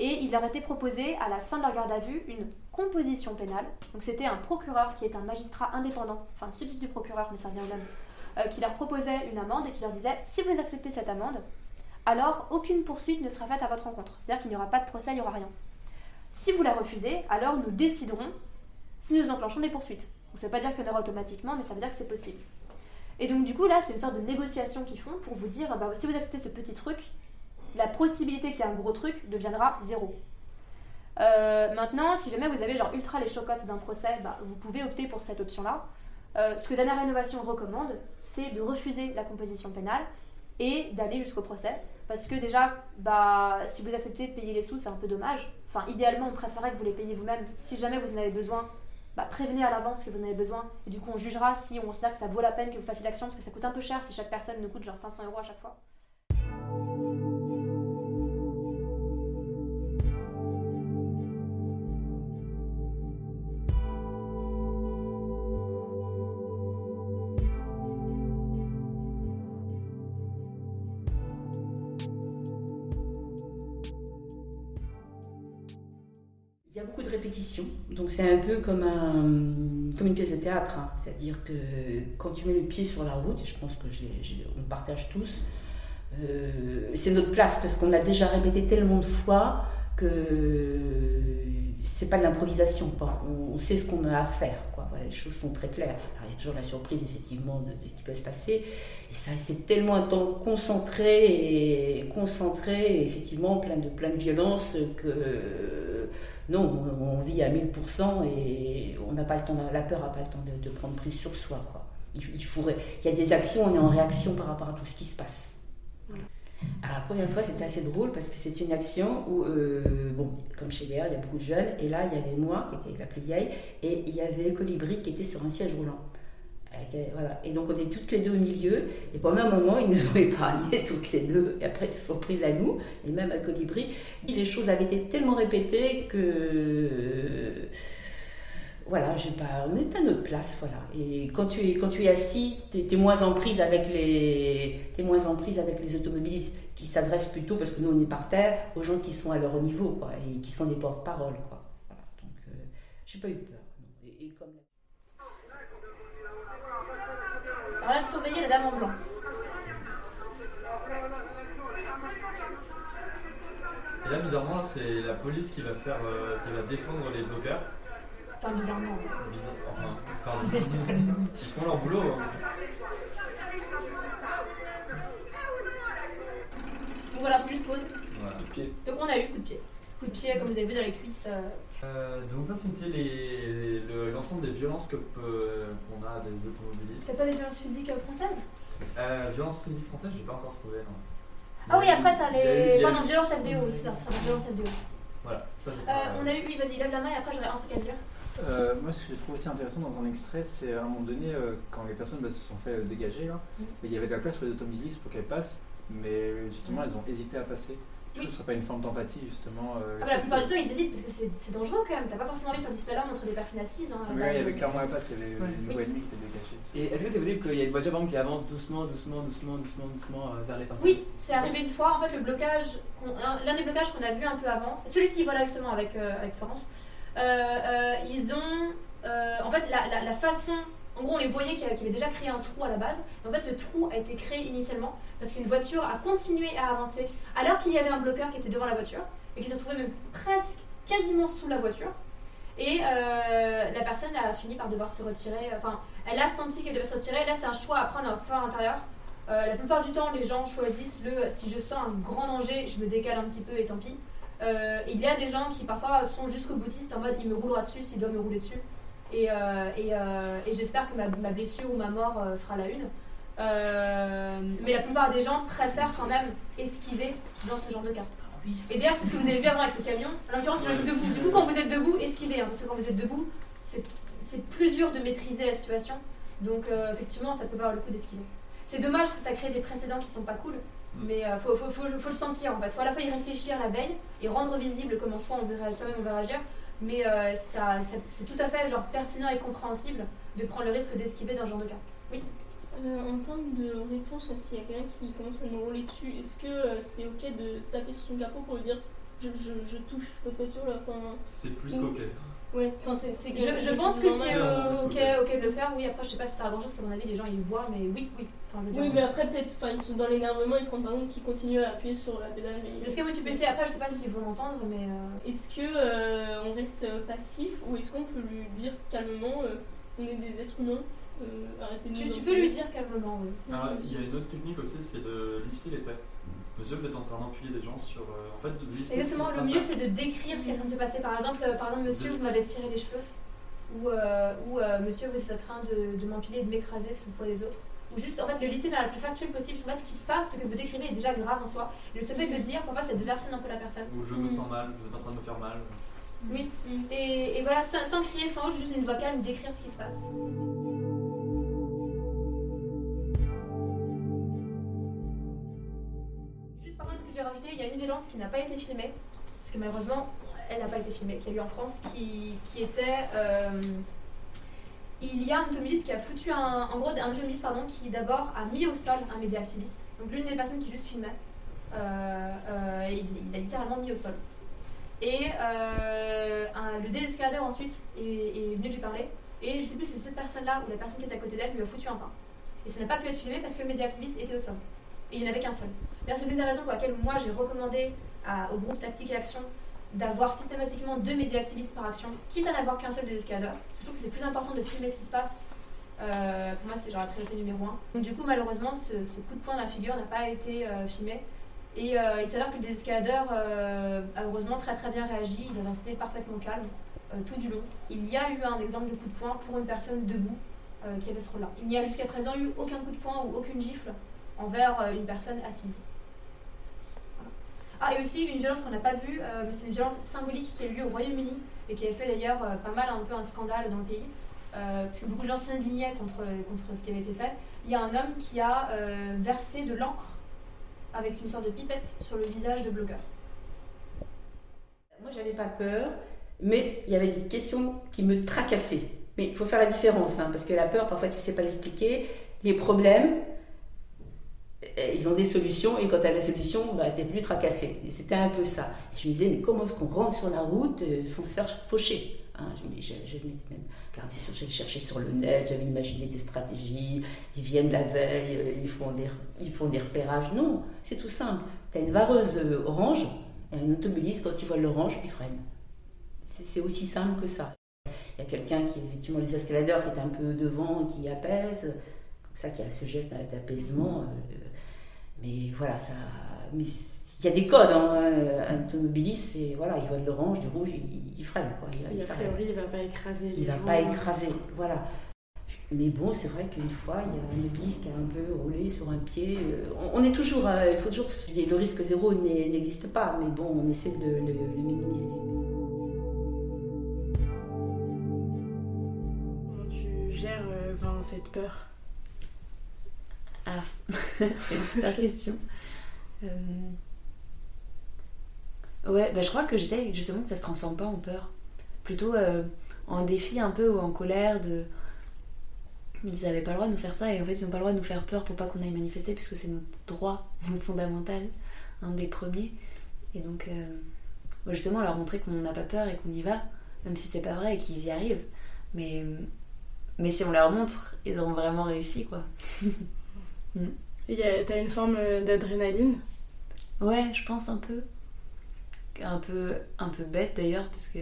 Et il leur était proposé, à la fin de leur garde à vue, une composition pénale. Donc c'était un procureur qui est un magistrat indépendant, enfin substitut du procureur, mais ça vient au même, qui leur proposait une amende et qui leur disait si vous acceptez cette amende, alors aucune poursuite ne sera faite à votre rencontre. C'est-à-dire qu'il n'y aura pas de procès, il n'y aura rien. Si vous la refusez, alors nous déciderons si nous enclenchons des poursuites. Ça ne veut pas dire qu'il y en aura automatiquement, mais ça veut dire que c'est possible. Et donc du coup là, c'est une sorte de négociation qu'ils font pour vous dire bah, si vous acceptez ce petit truc, la possibilité qu'il y ait un gros truc deviendra zéro. Euh, maintenant, si jamais vous avez genre ultra les chocottes d'un procès, bah, vous pouvez opter pour cette option-là. Euh, ce que Dernière Rénovation recommande, c'est de refuser la composition pénale et d'aller jusqu'au procès. Parce que déjà, bah, si vous acceptez de payer les sous, c'est un peu dommage. Enfin, idéalement, on préférerait que vous les payiez vous-même. Si jamais vous en avez besoin, bah, prévenez à l'avance que vous en avez besoin. Et du coup, on jugera si on considère que ça vaut la peine que vous fassiez l'action, parce que ça coûte un peu cher si chaque personne nous coûte genre 500 euros à chaque fois. Donc c'est un peu comme, un, comme une pièce de théâtre. hein. C'est-à-dire que quand tu mets le pied sur la route, et je pense que on partage tous, euh, c'est notre place parce qu'on a déjà répété tellement de fois que c'est pas de l'improvisation. On, sait ce qu'on a à faire. Les choses sont très claires. Il y a toujours la surprise effectivement de, ce qui peut se passer. Et c'est tellement un temps concentré et concentré, effectivement plein de plein violence que non, on, vit à 1000% et on n'a pas le temps, la peur n'a pas le temps de, prendre prise sur soi. Il y a des actions, on est en réaction par rapport à tout ce qui se passe. Alors la première fois, c'était assez drôle parce que c'était une action où, euh, bon, comme chez Léa, il y a beaucoup de jeunes, et là, il y avait moi, qui était la plus vieille, et il y avait Colibri qui était sur un siège roulant. Euh, voilà. Et donc on est toutes les deux au milieu, et pendant un moment, ils nous ont [laughs] épargnés toutes les deux, et après ils se sont prises à nous, et même à Colibri. Les choses avaient été tellement répétées que voilà, j'ai pas, on est à notre place, voilà. Et quand tu es, quand tu es assis, tu es, moins en prise avec les, t'es moins en prise avec les automobilistes qui s'adressent plutôt, parce que nous on est par terre, aux gens qui sont à leur niveau, quoi, et qui sont des porte-parole, quoi. Voilà, donc euh, j'ai pas eu peur. non. Et, et comme Alors là, surveillez la dame en blanc. Et là, bizarrement, c'est la police qui va faire, euh, qui va défendre les bloqueurs. Enfin, bizarrement. Bizarre- Enfin, pardon. Ils font leur boulot. hein. Donc voilà, juste pause. Voilà. Donc on a eu coup de pied. Coup de pied, comme vous avez vu dans les cuisses. euh, Euh, donc ça, c'était les- le- l'ensemble des violences que peut- qu'on a des automobilistes. C'est pas des violences physiques euh, françaises? Euh, violence physique française, j'ai pas encore trouvé. Non. Ah oui, après t'as Il y a eu- il y les. a eu- Pardon, violence FDO, c'est ça, sera violence FDO. Voilà, ça c'est Euh, ça. on a eu, oui, vas-y, lève la main et après j'aurai un truc à dire. Euh, moi, ce que j'ai trouvé aussi intéressant dans un extrait, c'est à un moment donné, euh, quand les personnes bah, se sont fait euh, dégager, là, Mm. il y avait de la place pour les automobilistes pour qu'elles passent, mais justement, Mm. elles ont hésité à passer. Trouve que ce serait pas une forme d'empathie, justement. euh, Ah bah, la plupart du temps, ils hésitent parce que c'est- dangereux quand même. T'as pas forcément envie de faire du slalom entre des personnes assises. Hein, Là, il y avait clairement la place, il y avait Ouais. une voie ennemie qui était dégagée. Et est-ce que c'est possible qu'il y ait une voiture par exemple, qui avance doucement, doucement, doucement, doucement, doucement euh, vers les personnes? Oui, c'est arrivé une fois. En fait, le blocage, l'un des blocages qu'on a vu un peu avant, celui-ci, voilà justement avec, euh, avec Florence, ils ont. euh, en fait, la, façon. En gros, on les voyait y avait déjà créé un trou à la base. En fait, ce trou a été créé initialement parce qu'une voiture a continué à avancer alors qu'il y avait un bloqueur qui était devant la voiture et qui s'est trouvé même presque quasiment sous la voiture. Et euh, la personne a fini par devoir se retirer. Enfin, elle a senti qu'elle devait se retirer. Là, c'est un choix à prendre à l'intérieur. Euh, la plupart du temps, les gens choisissent le si je sens un grand danger, je me décale un petit peu et tant pis. Euh, il y a des gens qui parfois sont jusqu'au boutiste en mode il me roulera dessus s'il doit me rouler dessus. Et, euh, euh, j'espère que ma, blessure ou ma mort fera la une. Mais la plupart des gens préfèrent quand même esquiver dans ce genre de cas. Et d'ailleurs, c'est ce que vous avez vu avant avec le camion. En l'occurrence, debout. Du coup, quand vous êtes debout, esquivez. hein, parce que quand vous êtes debout, c'est plus dur de maîtriser la situation. Donc, effectivement, ça peut valoir le coup d'esquiver. C'est dommage parce que ça crée des précédents qui sont pas cool. Mais euh, faut, faut, faut, faut le sentir en fait. Faut à la fois y réfléchir la veille et rendre visible comment soit on verra soi-même on va réagir. Mais euh, ça, ça- c'est tout à fait genre pertinent et compréhensible de prendre le risque d'esquiver dans ce genre de cas. Oui. Euh, en termes de réponse, s'il y a quelqu'un qui commence à nous rouler dessus, est-ce que euh, c'est ok de taper sur son capot pour lui dire je, je, je touche votre voiture là C'est plus ou- qu'ok. Ouais, enfin c'est c'est Je, pense que c'est euh, ok, ok de le faire. Oui, après, je sais pas si ça sert à grand chose, parce qu'à mon avis, les gens ils voient, mais oui, oui. Enfin, je veux dire, Oui, mais après, peut-être, enfin, ils sont dans l'énervement, ils se rendent pas compte qu'ils continuent à appuyer sur la pédale. et- Est-ce que vous tu peux essayer après Je sais pas s'ils vont l'entendre, mais. euh, Est-ce que euh, on reste passif ou est-ce qu'on peut lui dire calmement euh, on est des êtres humains, euh, arrêtez de Tu, nous tu peux lui dire calmement, oui. Alors, il y a une autre technique aussi, c'est de lister les faits. Monsieur, vous êtes en train d'empiler des gens sur. euh, en fait, de lister. Exactement, le mieux c'est de décrire ce qui est en train de se passer. Par exemple, euh, par exemple monsieur, vous m'avez tiré les cheveux. Ou, euh, ou euh, monsieur, vous êtes en train de, de m'empiler et de m'écraser sous le poids des autres. Ou juste, en fait, le lister de la plus factuelle possible. Que ce qui se passe, ce que vous décrivez est déjà grave en soi. Le seul fait de le dire, parfois, ça désarçonne un peu la personne. Ou je me sens mal, vous êtes en train de me faire mal. Oui. Et, et voilà, sans, sans crier, sans juste une voix calme, décrire ce qui se passe. Il y a une violence qui n'a pas été filmée, parce que malheureusement, elle n'a pas été filmée, qui a eu en France, qui, qui était. euh, il y a un automobiliste qui a foutu un. En gros, un automobiliste, pardon, qui d'abord a mis au sol un média activiste. Donc l'une des personnes qui juste filmait, euh, euh, il, il a littéralement mis au sol. Et le désescaladeur ensuite est, est venu lui parler. Et je sais plus si c'est cette personne-là ou la personne qui était à côté d'elle lui a foutu un pain. Et ça n'a pas pu être filmé parce que le média activiste était au sol. Et il n'y en avait qu'un seul. C'est l'une des raisons pour laquelle moi j'ai recommandé au groupe Tactique et Action d'avoir systématiquement deux médias activistes par action, quitte à n'avoir qu'un seul désescaladeur. Surtout que c'est plus important de filmer ce qui se passe. Euh, pour moi, c'est genre la priorité numéro un. Donc, du coup, malheureusement, ce, coup de poing dans la figure n'a pas été euh, filmé. Et euh, il s'avère que le désescaladeur a heureusement très très bien réagi, il est resté parfaitement calme tout du long. Il y a eu un exemple de coup de poing pour une personne debout qui avait ce rôle-là. Il n'y a jusqu'à présent eu aucun coup de poing ou aucune gifle envers euh, une personne assise. Ah, et aussi une violence qu'on n'a pas vue, euh, c'est une violence symbolique qui a eu lieu au Royaume-Uni et qui avait fait d'ailleurs euh, pas mal un peu un scandale dans le pays, euh, parce que beaucoup de gens s'indignaient contre, contre ce qui avait été fait. Il y a un homme qui a versé de l'encre avec une sorte de pipette sur le visage de blogueur. Moi, j'avais pas peur, mais il y avait des questions qui me tracassaient. Mais il faut faire la différence, hein, parce que la peur, parfois, tu sais pas l'expliquer. Les problèmes, ils ont des solutions, et quand tu as la solution, bah, tu plus tracassé. C'était un peu ça. Je me disais, mais comment est-ce qu'on rentre sur la route euh, sans se faire faucher hein, J'avais même sur, cherché sur le net, j'avais imaginé des stratégies. Ils viennent la veille, euh, ils font des, repérages. Non, c'est tout simple. Tu as une vareuse euh, orange, et un automobiliste, quand il voit l'orange, il freine. C'est aussi simple que ça. Il y a quelqu'un qui, effectivement, les escaladeurs qui est un peu devant, qui apaise, comme ça, qui a ce geste d'apaisement. euh, mais voilà, ça. Mais il y a des codes. Hein. Un automobiliste, c'est voilà, il voit de l'orange, du rouge, il, il freine. Quoi. Il, il a priori, il va pas écraser Il va gens. pas écraser, voilà. Mais bon, c'est vrai qu'une fois, il y a un automobiliste qui a un peu roulé sur un pied. Euh, On, on est toujours, euh, il faut toujours, le risque zéro n'existe pas, mais bon, on essaie de le, le minimiser. Comment tu gères euh, cette peur? Ah, [laughs] c'est une super [laughs] question. Euh, Ouais, bah, je crois que j'essaie justement que ça se transforme pas en peur. Plutôt euh, en défi un peu ou en colère de. Ils avaient pas le droit de nous faire ça et en fait ils ont pas le droit de nous faire peur pour pas qu'on aille manifester puisque c'est notre droit [laughs] fondamental, un des premiers. Et donc, euh, justement, leur montrer qu'on n'a pas peur et qu'on y va, même si c'est pas vrai et qu'ils y arrivent. Mais, mais si on leur montre, ils auront vraiment réussi quoi. Mm. Et y a- T'as une forme euh, d'adrénaline? Ouais, je pense un peu. Un peu, un peu bête d'ailleurs, parce que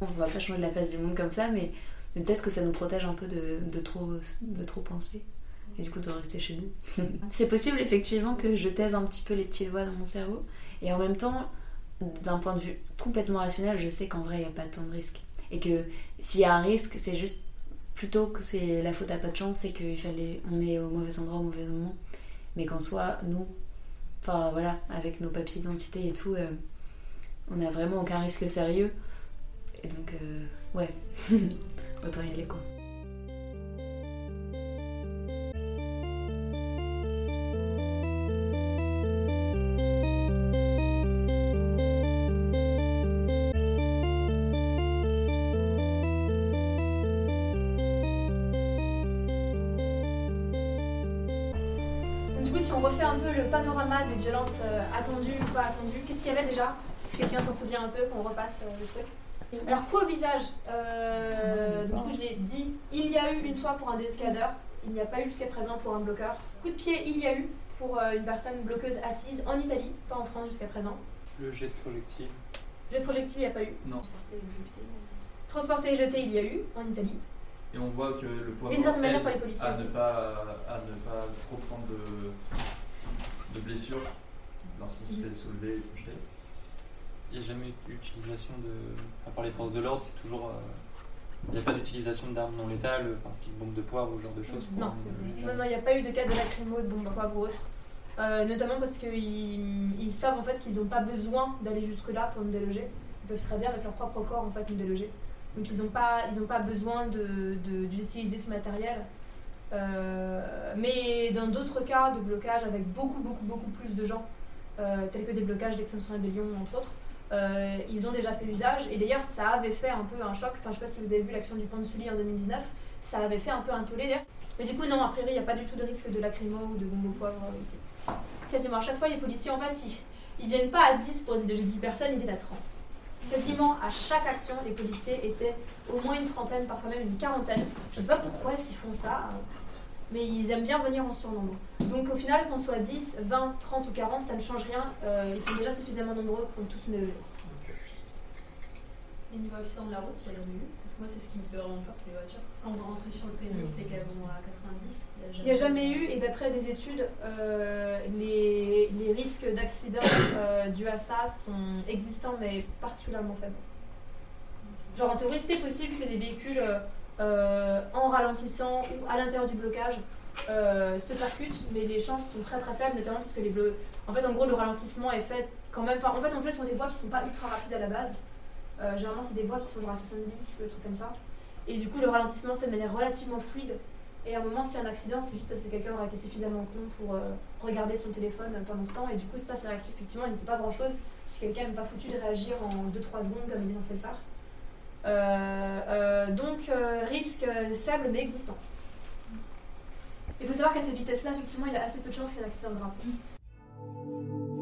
on va pas changer la face du monde comme ça, mais, mais peut-être que ça nous protège un peu de, de trop, de trop penser. Et du coup, de rester chez nous. [laughs] C'est possible effectivement que je taise un petit peu les petits doigts dans mon cerveau. Et en même temps, d'un point de vue complètement rationnel, je sais qu'en vrai, il n'y a pas tant de risque. Et que s'il y a un risque, c'est juste plutôt que c'est la faute à pas de chance, c'est qu'il fallait, on est au mauvais endroit au mauvais moment. Mais qu'en soit, nous, enfin voilà, avec nos papiers d'identité et tout, euh, on n'a vraiment aucun risque sérieux. Et donc, euh, ouais, [laughs] autant y aller quoi. Des violences euh, attendues ou pas attendues, qu'est-ce qu'il y avait déjà? Si quelqu'un s'en souvient un peu, qu'on repasse euh, le truc? Alors, coup au visage, euh, du coup, je l'ai dit, il y a eu une fois pour un désescaladeur, il n'y a pas eu jusqu'à présent pour un bloqueur. Coup de pied, il y a eu pour euh, une personne bloqueuse assise en Italie, pas en France jusqu'à présent. Le jet de projectile. Jet de projectile, il n'y a pas eu? Non. Transporter et jeter, il y a eu en Italie. Et on voit que le poids Et d'une certaine manière pour les policiers à aussi. ne pas à ne pas trop prendre de, de blessures lorsqu'on se fait soulever. Il n'y a jamais eu d'utilisation de. À part les forces de l'ordre, c'est toujours. euh, Il n'y a pas d'utilisation d'armes non létales, enfin style bombe de poivre ou ce genre de choses. pour Non, un- non, non, il n'y a pas eu de cas de lacrymo, de bombe à poivre ou autre. Euh, notamment parce qu'ils ils savent en fait qu'ils n'ont pas besoin d'aller jusque-là pour nous déloger. Ils peuvent très bien avec leur propre corps en fait nous déloger. Donc ils n'ont pas, ils ont pas besoin de- de- d'utiliser ce matériel. Euh, mais dans d'autres cas de blocage avec beaucoup, beaucoup, beaucoup plus de gens, euh, tels que des blocages d'extinction rébellion entre autres, euh, ils ont déjà fait l'usage. Et d'ailleurs, ça avait fait un peu un choc. Enfin, je sais pas si vous avez vu l'action du pont de Sully en 2019. Ça avait fait un peu un tollé. Mais du coup, non, a priori, il n'y a pas du tout de risque de lacrymo ou de bombe au poivre. Quasiment à chaque fois, les policiers, en fait, ils, ils viennent pas à 10 pour déloger 10 personnes, ils viennent à 30. Quasiment à chaque action, les policiers étaient au moins une trentaine, parfois même une quarantaine. Je sais pas pourquoi est-ce qu'ils font ça, euh, mais ils aiment bien venir en surnombre. Donc au final, qu'on soit 10, 20, 30 ou 40, ça ne change rien. euh, ils sont déjà suffisamment nombreux pour tous nous. Et niveau accident de la route, il y a jamais eu Parce que moi, c'est ce qui me fait vraiment peur, c'est les voitures. Quand vous rentrez sur le périph' et qu'elles vont à 90, Il n'y a jamais eu, et d'après des études, euh, les, les risques d'accident euh, dus à ça sont existants mais particulièrement faibles. Genre en théorie, c'est possible que les véhicules euh, en ralentissant ou à l'intérieur du blocage euh, se percutent, mais les chances sont très très faibles, notamment parce que les bleus. En fait, en gros, le ralentissement est fait quand même. Enfin, en fait, on fait sur des voies qui sont pas ultra rapides à la base. Euh, généralement, c'est des voies qui sont genre à 70, des trucs comme ça. Et du coup, le ralentissement fait de manière relativement fluide. Et à un moment, s'il y a un accident, c'est juste parce que quelqu'un aura été suffisamment con pour euh, regarder son téléphone pendant ce temps. Et du coup, ça, c'est vrai qu'effectivement, il ne fait pas grand chose si quelqu'un n'est pas foutu de réagir en 2-3 secondes comme il est censé le faire. Euh, donc, euh, risque faible mais existant. Il faut savoir qu'à cette vitesse-là, effectivement, il y a assez peu de chances qu'il y ait un accident grave.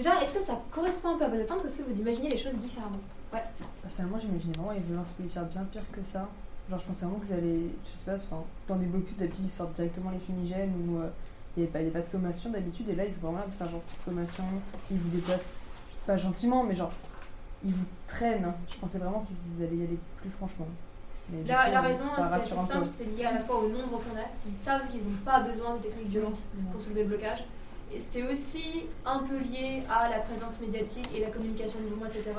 Déjà, est-ce que ça correspond un peu à vos attentes ou est-ce que vous imaginez les choses différemment? Ouais. Personnellement, j'imaginais vraiment les violences policières bien pires que ça. Genre, je pensais vraiment que vous allez, je sais pas, enfin, dans des blocus d'habitude, ils sortent directement les fumigènes ou euh, il n'y a, pas- a de sommation d'habitude. Et là, ils ont vraiment l'air de faire genre sommation, ils vous déplacent pas gentiment, mais genre, ils vous traînent. hein. Je pensais vraiment qu'ils allaient y aller plus franchement. Mais La, coup, la euh, raison, c'est simple, c'est lié à la fois au nombre qu'on a. Ils savent qu'ils n'ont pas besoin de techniques violentes pour soulever le blocage. C'est aussi un peu lié à la présence médiatique et la communication du mouvement, etc.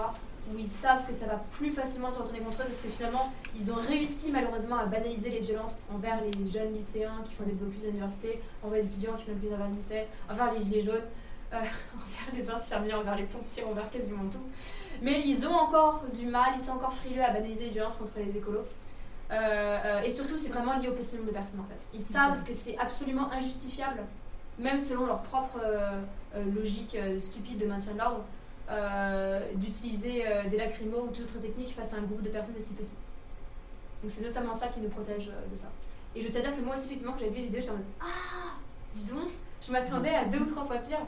Où ils savent que ça va plus facilement se retourner contre eux parce que finalement, ils ont réussi malheureusement à banaliser les violences envers les jeunes lycéens qui font des blocus à l'université, envers les étudiants qui font des blocus à l'université, envers les gilets jaunes, euh, [laughs] envers les infirmiers, envers les pompiers, envers quasiment tout. Mais ils ont encore du mal, ils sont encore frileux à banaliser les violences contre les écolos. Euh, euh, et surtout, c'est vraiment lié au petit nombre de personnes en fait. Ils savent que c'est absolument injustifiable, même selon leur propre euh, euh, logique euh, stupide de maintien de l'ordre, d'utiliser des lacrymos ou toute autre technique face à un groupe de personnes aussi petit. Donc c'est notamment ça qui nous protège de ça. Et je tiens à dire que moi aussi, effectivement, quand j'avais vu les vidéos, j'étais en mode Ah Dis donc, je m'attendais à deux ou trois fois pire.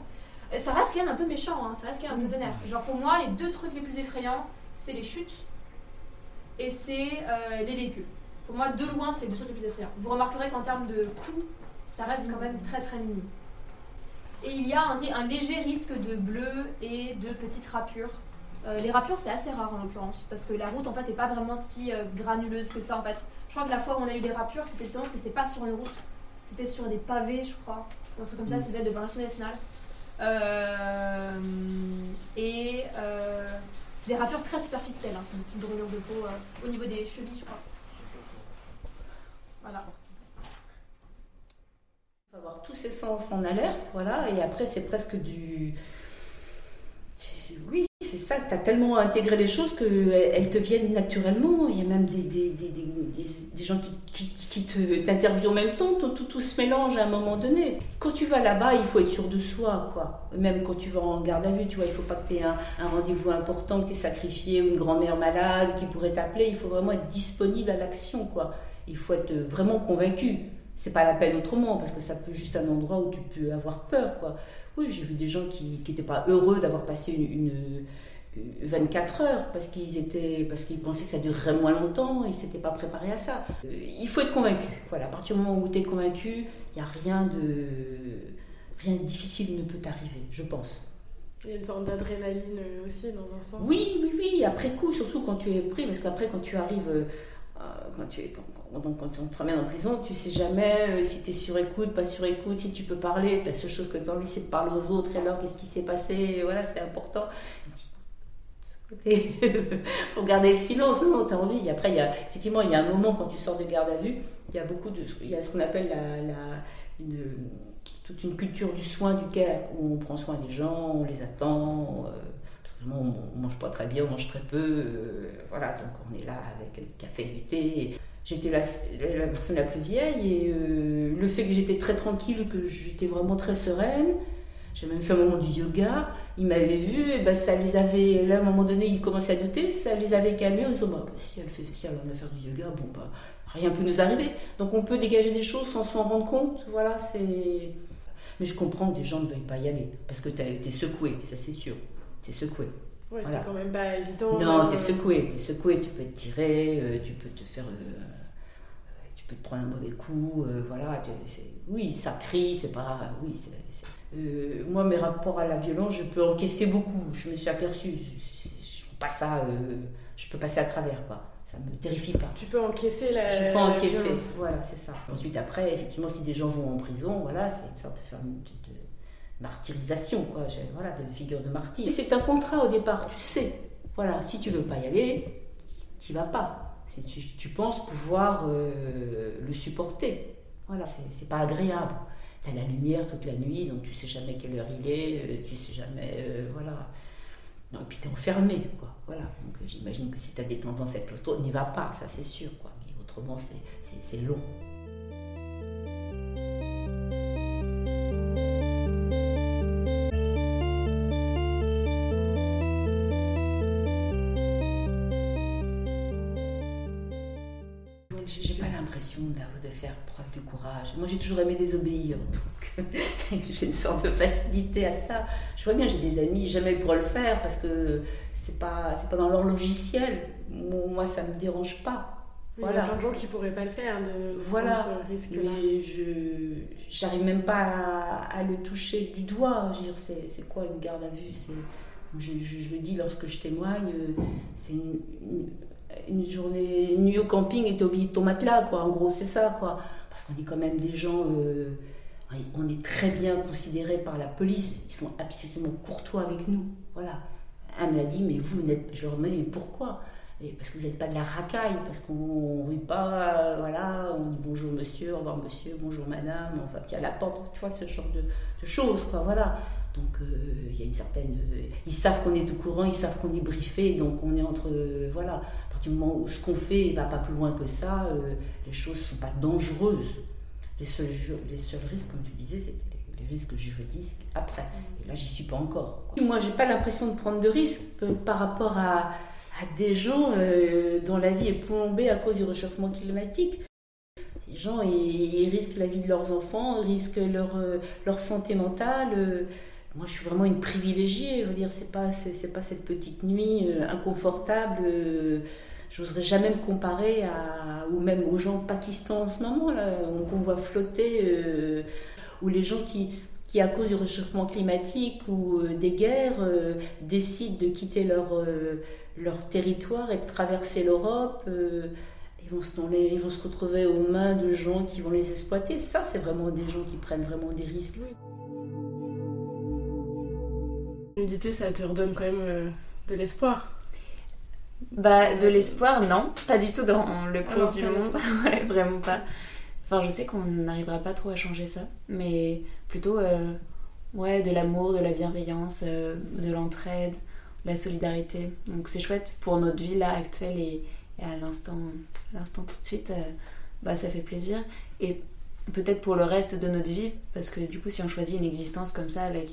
Ça reste quand même un peu méchant, hein, ça reste quand même un peu vénère. Genre pour moi, les deux trucs les plus effrayants, c'est les chutes et c'est euh, les véhicules. Pour moi, de loin, c'est les deux trucs les plus effrayants. Vous remarquerez qu'en termes de coût, ça reste quand même très très minime. Et il y a un, léger risque de bleu et de petites rapures. Euh, les rapures, c'est assez rare en l'occurrence, parce que la route en fait n'est pas vraiment si euh, granuleuse que ça en fait. Je crois que la fois où on a eu des rapures, c'était justement parce que c'était pas sur une route, c'était sur des pavés, je crois, ou un truc comme ça, Mm. devait être devant l'Assemblée nationale. Euh, et euh, c'est des rapures très superficielles, hein, c'est une petite brûlure de peau au niveau des chevilles, je crois. Voilà. Avoir tous ses sens en alerte, voilà, et après c'est presque du. Oui, c'est ça, tu as tellement intégré les choses qu'elles te viennent naturellement. Il y a même des, des, des, des, des gens qui, qui, qui te, t'interviewent en même temps, tout, tout, se mélange à un moment donné. Quand tu vas là-bas, il faut être sûr de soi, quoi. Même quand tu vas en garde à vue, tu vois, il faut pas que tu aies un, un rendez-vous important, que tu aies sacrifié ou une grand-mère malade qui pourrait t'appeler. Il faut vraiment être disponible à l'action, quoi. Il faut être vraiment convaincu. C'est pas la peine autrement, parce que ça peut juste un endroit où tu peux avoir peur, quoi. Oui, j'ai vu des gens qui n'étaient pas heureux d'avoir passé une, une, 24 heures parce qu'ils étaient parce qu'ils pensaient que ça durerait moins longtemps, ils s'étaient pas préparés à ça. Euh, il faut être convaincu. Voilà, à partir du moment où tu es convaincu, il n'y a rien de rien de difficile ne peut t'arriver, je pense. Il y a une forme d'adrénaline aussi dans un sens. Oui, oui, oui, après coup, surtout quand tu es pris, parce qu'après quand tu arrives, euh, quand es, donc quand on te ramène en prison, tu sais jamais euh, si tu es sur écoute, pas sur écoute, si tu peux parler. La seule chose que tu as envie, c'est de parler aux autres. Et alors, qu'est-ce qui s'est passé Voilà, c'est important. pour [laughs] garder le silence, non, tu as envie. Après, effectivement, il y a un moment quand tu sors de garde à vue, il y a beaucoup de. Il y a ce qu'on appelle toute une culture du soin du care, où on prend soin des gens, on les attend. Euh, parce que on, on mange pas très bien, on mange très peu. Euh, voilà, donc on est là avec le café, du thé. J'étais la, personne la plus vieille et euh, le fait que j'étais très tranquille, que j'étais vraiment très sereine, j'ai même fait un moment du yoga, ils m'avaient vu, et ben ça les avait, là à un moment donné ils commençaient à douter, ça les avait calmés, ils ont dit bah, si elle fait si elle en a faire du yoga, bon bah rien peut nous arriver. Donc on peut dégager des choses sans s'en rendre compte, voilà, c'est... Mais je comprends que des gens ne veuillent pas y aller, parce que tu as été secoué, ça c'est sûr, tu es secoué. Ouais, voilà. c'est quand même pas évident. Non, tu es secoué, tu es secoué, tu peux te tirer, euh, tu peux te faire... Euh, tu peux te prendre un mauvais coup, euh, voilà. Oui, ça crie, c'est pas. Oui, euh, moi, mes rapports à la violence, je peux encaisser beaucoup. Je me suis aperçue. Je, je, pas ça, euh, je peux passer à travers, quoi. Ça me terrifie pas. Tu peux encaisser la. Je peux encaisser, voilà, c'est ça. Ensuite, après, effectivement, si des gens vont en prison, voilà, c'est une sorte de, de, de martyrisation, quoi. Voilà, de figure de martyr. C'est un contrat au départ, tu sais. Voilà, si tu veux pas y aller, tu vas pas tu, penses pouvoir euh, le supporter. Voilà, c'est pas agréable. Tu as la lumière toute la nuit, donc tu sais jamais quelle heure il est, euh, tu sais jamais. Euh, voilà. Et puis tu es enfermé, quoi. Voilà. Donc j'imagine que si tu des tendances à claustro, n'y va pas, ça c'est sûr, quoi. Mais autrement, c'est long. De faire preuve de courage. Moi, j'ai toujours aimé désobéir, [laughs] donc j'ai une sorte de facilité à ça. Je vois bien, j'ai des amis, jamais pour le faire parce que c'est pas, c'est pas dans leur logiciel. Moi, ça me dérange pas. Voilà. Il y a plein de gens qui pourraient pas le faire, de voilà. ce risque-là. Mais je, j'arrive même pas à, à, le toucher du doigt. Je veux dire, c'est, c'est quoi une garde à vue? C'est, je, je, je, le dis lorsque je témoigne, c'est une, une une journée, nuit au camping et t'as oublié ton matelas, quoi. En gros, c'est ça, quoi. Parce qu'on est quand même des gens, euh, on est très bien considérés par la police. Ils sont absolument courtois avec nous. Voilà. Un m'a dit, mais vous. Je leur demandais, mais pourquoi? Parce que vous n'êtes pas de la racaille, parce qu'on ne rit pas, voilà, on dit bonjour monsieur, au revoir monsieur, bonjour madame, enfin, tiens la porte, tu vois, ce genre de, choses, quoi, voilà. Donc euh, il y a une certaine. Euh, ils savent qu'on est au courant, ils savent qu'on est briefé, donc on est entre. Euh, voilà du moment où ce qu'on fait ne va pas plus loin que ça, euh, les choses ne sont pas dangereuses. Les seuls, les seuls risques, comme tu disais, c'est les, les, risques juridiques après. Et là, j'y suis pas encore. Quoi. Moi, j'ai pas l'impression de prendre de risques par rapport à, à des gens euh, dont la vie est plombée à cause du réchauffement climatique. Les gens, ils, ils risquent la vie de leurs enfants, ils risquent leur, euh, leur santé mentale. Euh, moi, je suis vraiment une privilégiée. Je veux dire, c'est pas, c'est, pas cette petite nuit euh, inconfortable j'oserais jamais me comparer à, ou même aux gens Pakistan en ce moment, là, qu'on voit flotter, euh, ou les gens qui, qui, à cause du réchauffement climatique ou euh, des guerres, euh, décident de quitter leur, euh, leur territoire et de traverser l'Europe. Euh, ils vont se retrouver aux mains de gens qui vont les exploiter. Ça, c'est vraiment des gens qui prennent vraiment des risques. Méditer, ça te redonne quand même de l'espoir. Bah, de l'espoir, non. Pas du tout dans le cours du monde. [laughs] ouais, vraiment pas. Enfin, je sais qu'on n'arrivera pas trop à changer ça, mais plutôt, euh, ouais, de l'amour, de la bienveillance, euh, de l'entraide, la solidarité. Donc c'est chouette pour notre vie là actuelle et, et à l'instant, l'instant tout de suite, euh, bah, ça fait plaisir. Et peut-être pour le reste de notre vie, parce que du coup si on choisit une existence comme ça avec,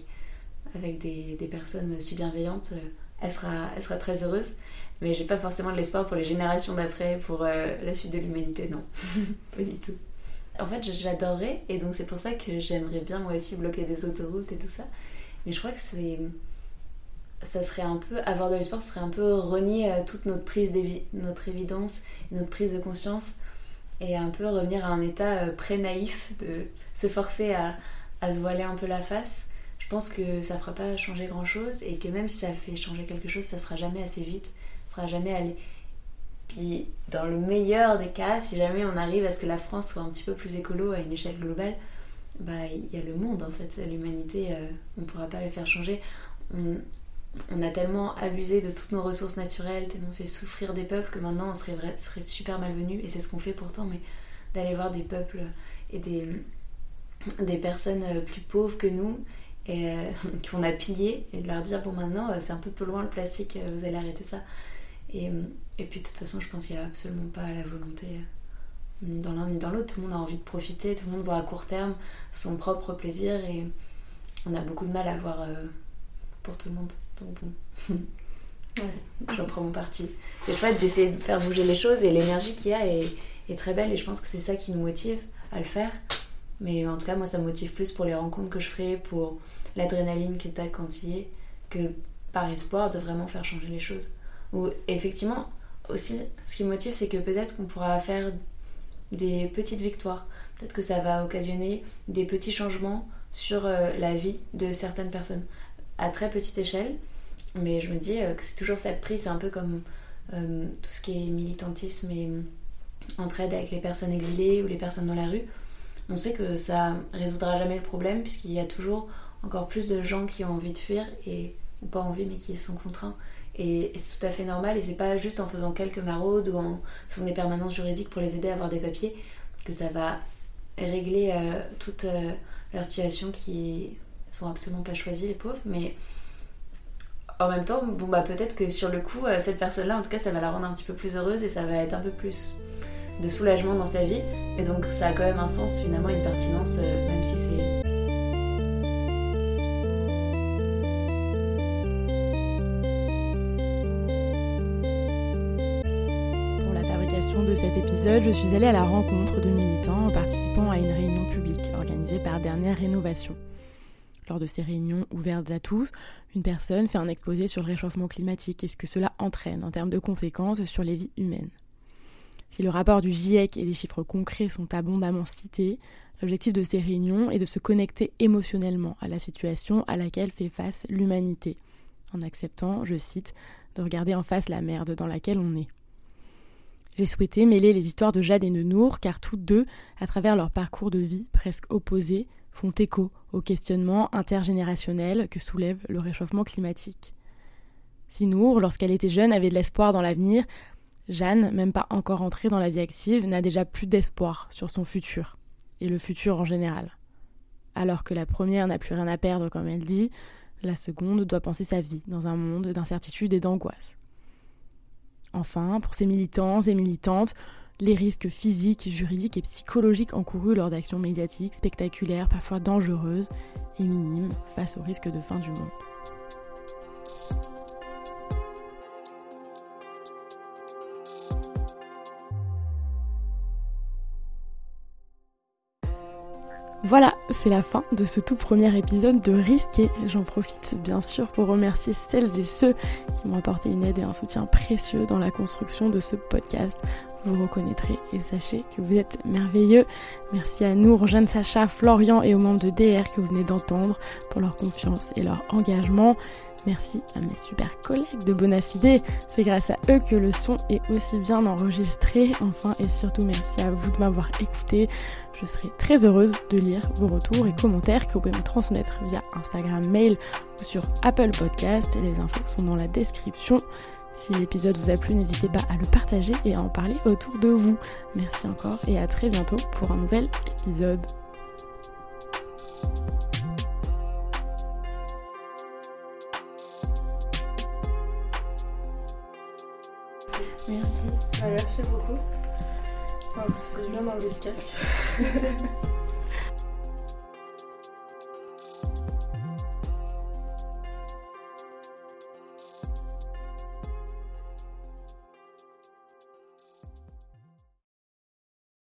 avec des, des personnes si bienveillantes, euh, elle, sera, elle sera très heureuse. Mais j'ai pas forcément de l'espoir pour les générations d'après, pour euh, la suite de l'humanité, non. [laughs] pas du tout. En fait, j'adorerais, et donc c'est pour ça que j'aimerais bien moi aussi bloquer des autoroutes et tout ça. Mais je crois que c'est. Ça serait un peu. Avoir de l'espoir serait un peu renier euh, toute notre prise d'évi- notre évidence, notre prise de conscience, et un peu revenir à un état pré-naïf, de se forcer à, à se voiler un peu la face. Je pense que ça fera pas changer grand chose, et que même si ça fait changer quelque chose, ça sera jamais assez vite, sera jamais allé. Puis, dans le meilleur des cas, si jamais on arrive à ce que la France soit un petit peu plus écolo à une échelle globale, bah il y a le monde en fait. L'humanité, euh, on ne pourra pas le faire changer. On, a tellement abusé de toutes nos ressources naturelles, tellement fait souffrir des peuples que maintenant on serait, super malvenu, et c'est ce qu'on fait pourtant, mais d'aller voir des peuples et des, des personnes plus pauvres que nous et euh, [laughs] qu'on a pillé et de leur dire bon maintenant euh, c'est un peu peu loin le plastique, euh, vous allez arrêter ça. Et, et puis de toute façon, je pense qu'il n'y a absolument pas la volonté ni dans l'un ni dans l'autre. Tout le monde a envie de profiter, tout le monde voit à court terme son propre plaisir et on a beaucoup de mal à voir pour tout le monde. Donc bon, [laughs] j'en prends mon parti. C'est chouette d'essayer de faire bouger les choses et l'énergie qu'il y a est, est très belle et je pense que c'est ça qui nous motive à le faire. Mais en tout cas, moi, ça me motive plus pour les rencontres que je ferai, pour l'adrénaline que tu as quand y est, que par espoir de vraiment faire changer les choses. Ou effectivement, aussi, ce qui me motive, c'est que peut-être qu'on pourra faire des petites victoires. Peut-être que ça va occasionner des petits changements sur euh, la vie de certaines personnes, à très petite échelle. Mais je me dis euh, que c'est toujours cette prise, c'est un peu comme euh, tout ce qui est militantisme et entraide avec les personnes exilées ou les personnes dans la rue. On sait que ça résoudra jamais le problème puisqu'il y a toujours encore plus de gens qui ont envie de fuir et ou pas envie mais qui sont contraints. Et, c'est tout à fait normal et c'est pas juste en faisant quelques maraudes ou en faisant des permanences juridiques pour les aider à avoir des papiers que ça va régler euh, toute euh, leur situation qui sont absolument pas choisies les pauvres. Mais en même temps bon bah peut-être que sur le coup euh, cette personne là en tout cas ça va la rendre un petit peu plus heureuse et ça va être un peu plus de soulagement dans sa vie. Et donc ça a quand même un sens finalement une pertinence même si c'est de cet épisode, je suis allée à la rencontre de militants en participant à une réunion publique organisée par Dernière Rénovation. Lors de ces réunions ouvertes à tous, une personne fait un exposé sur le réchauffement climatique et ce que cela entraîne en termes de conséquences sur les vies humaines. Si le rapport du GIEC et des chiffres concrets sont abondamment cités, l'objectif de ces réunions est de se connecter émotionnellement à la situation à laquelle fait face l'humanité, en acceptant, je cite, de regarder en face la merde dans laquelle on est. J'ai souhaité mêler les histoires de Jade et de Nour, car toutes deux, à travers leur parcours de vie presque opposés, font écho au questionnement intergénérationnel que soulève le réchauffement climatique. Si Nour, lorsqu'elle était jeune, avait de l'espoir dans l'avenir, Jeanne, même pas encore entrée dans la vie active, n'a déjà plus d'espoir sur son futur, et le futur en général. Alors que la première n'a plus rien à perdre, comme elle dit, la seconde doit penser sa vie dans un monde d'incertitude et d'angoisse. Enfin, pour ces militants et militantes, les risques physiques, juridiques et psychologiques encourus lors d'actions médiatiques spectaculaires, parfois dangereuses et minimes face au risque de fin du monde. Voilà, c'est la fin de ce tout premier épisode de Risqué. J'en profite bien sûr pour remercier celles et ceux qui m'ont apporté une aide et un soutien précieux dans la construction de ce podcast. Vous reconnaîtrez et sachez que vous êtes merveilleux. Merci à nous, Jeanne Sacha, Florian et aux membres de DR que vous venez d'entendre pour leur confiance et leur engagement. Merci à mes super collègues de Bonafide. C'est grâce à eux que le son est aussi bien enregistré. Enfin et surtout merci à vous de m'avoir écouté. Je serai très heureuse de lire vos retours et commentaires que vous pouvez me transmettre via Instagram, mail ou sur Apple Podcast. Les infos sont dans la description. Si l'épisode vous a plu, n'hésitez pas à le partager et à en parler autour de vous. Merci encore et à très bientôt pour un nouvel épisode. Merci. Ah, merci beaucoup. C'est bien dans le casque. [laughs]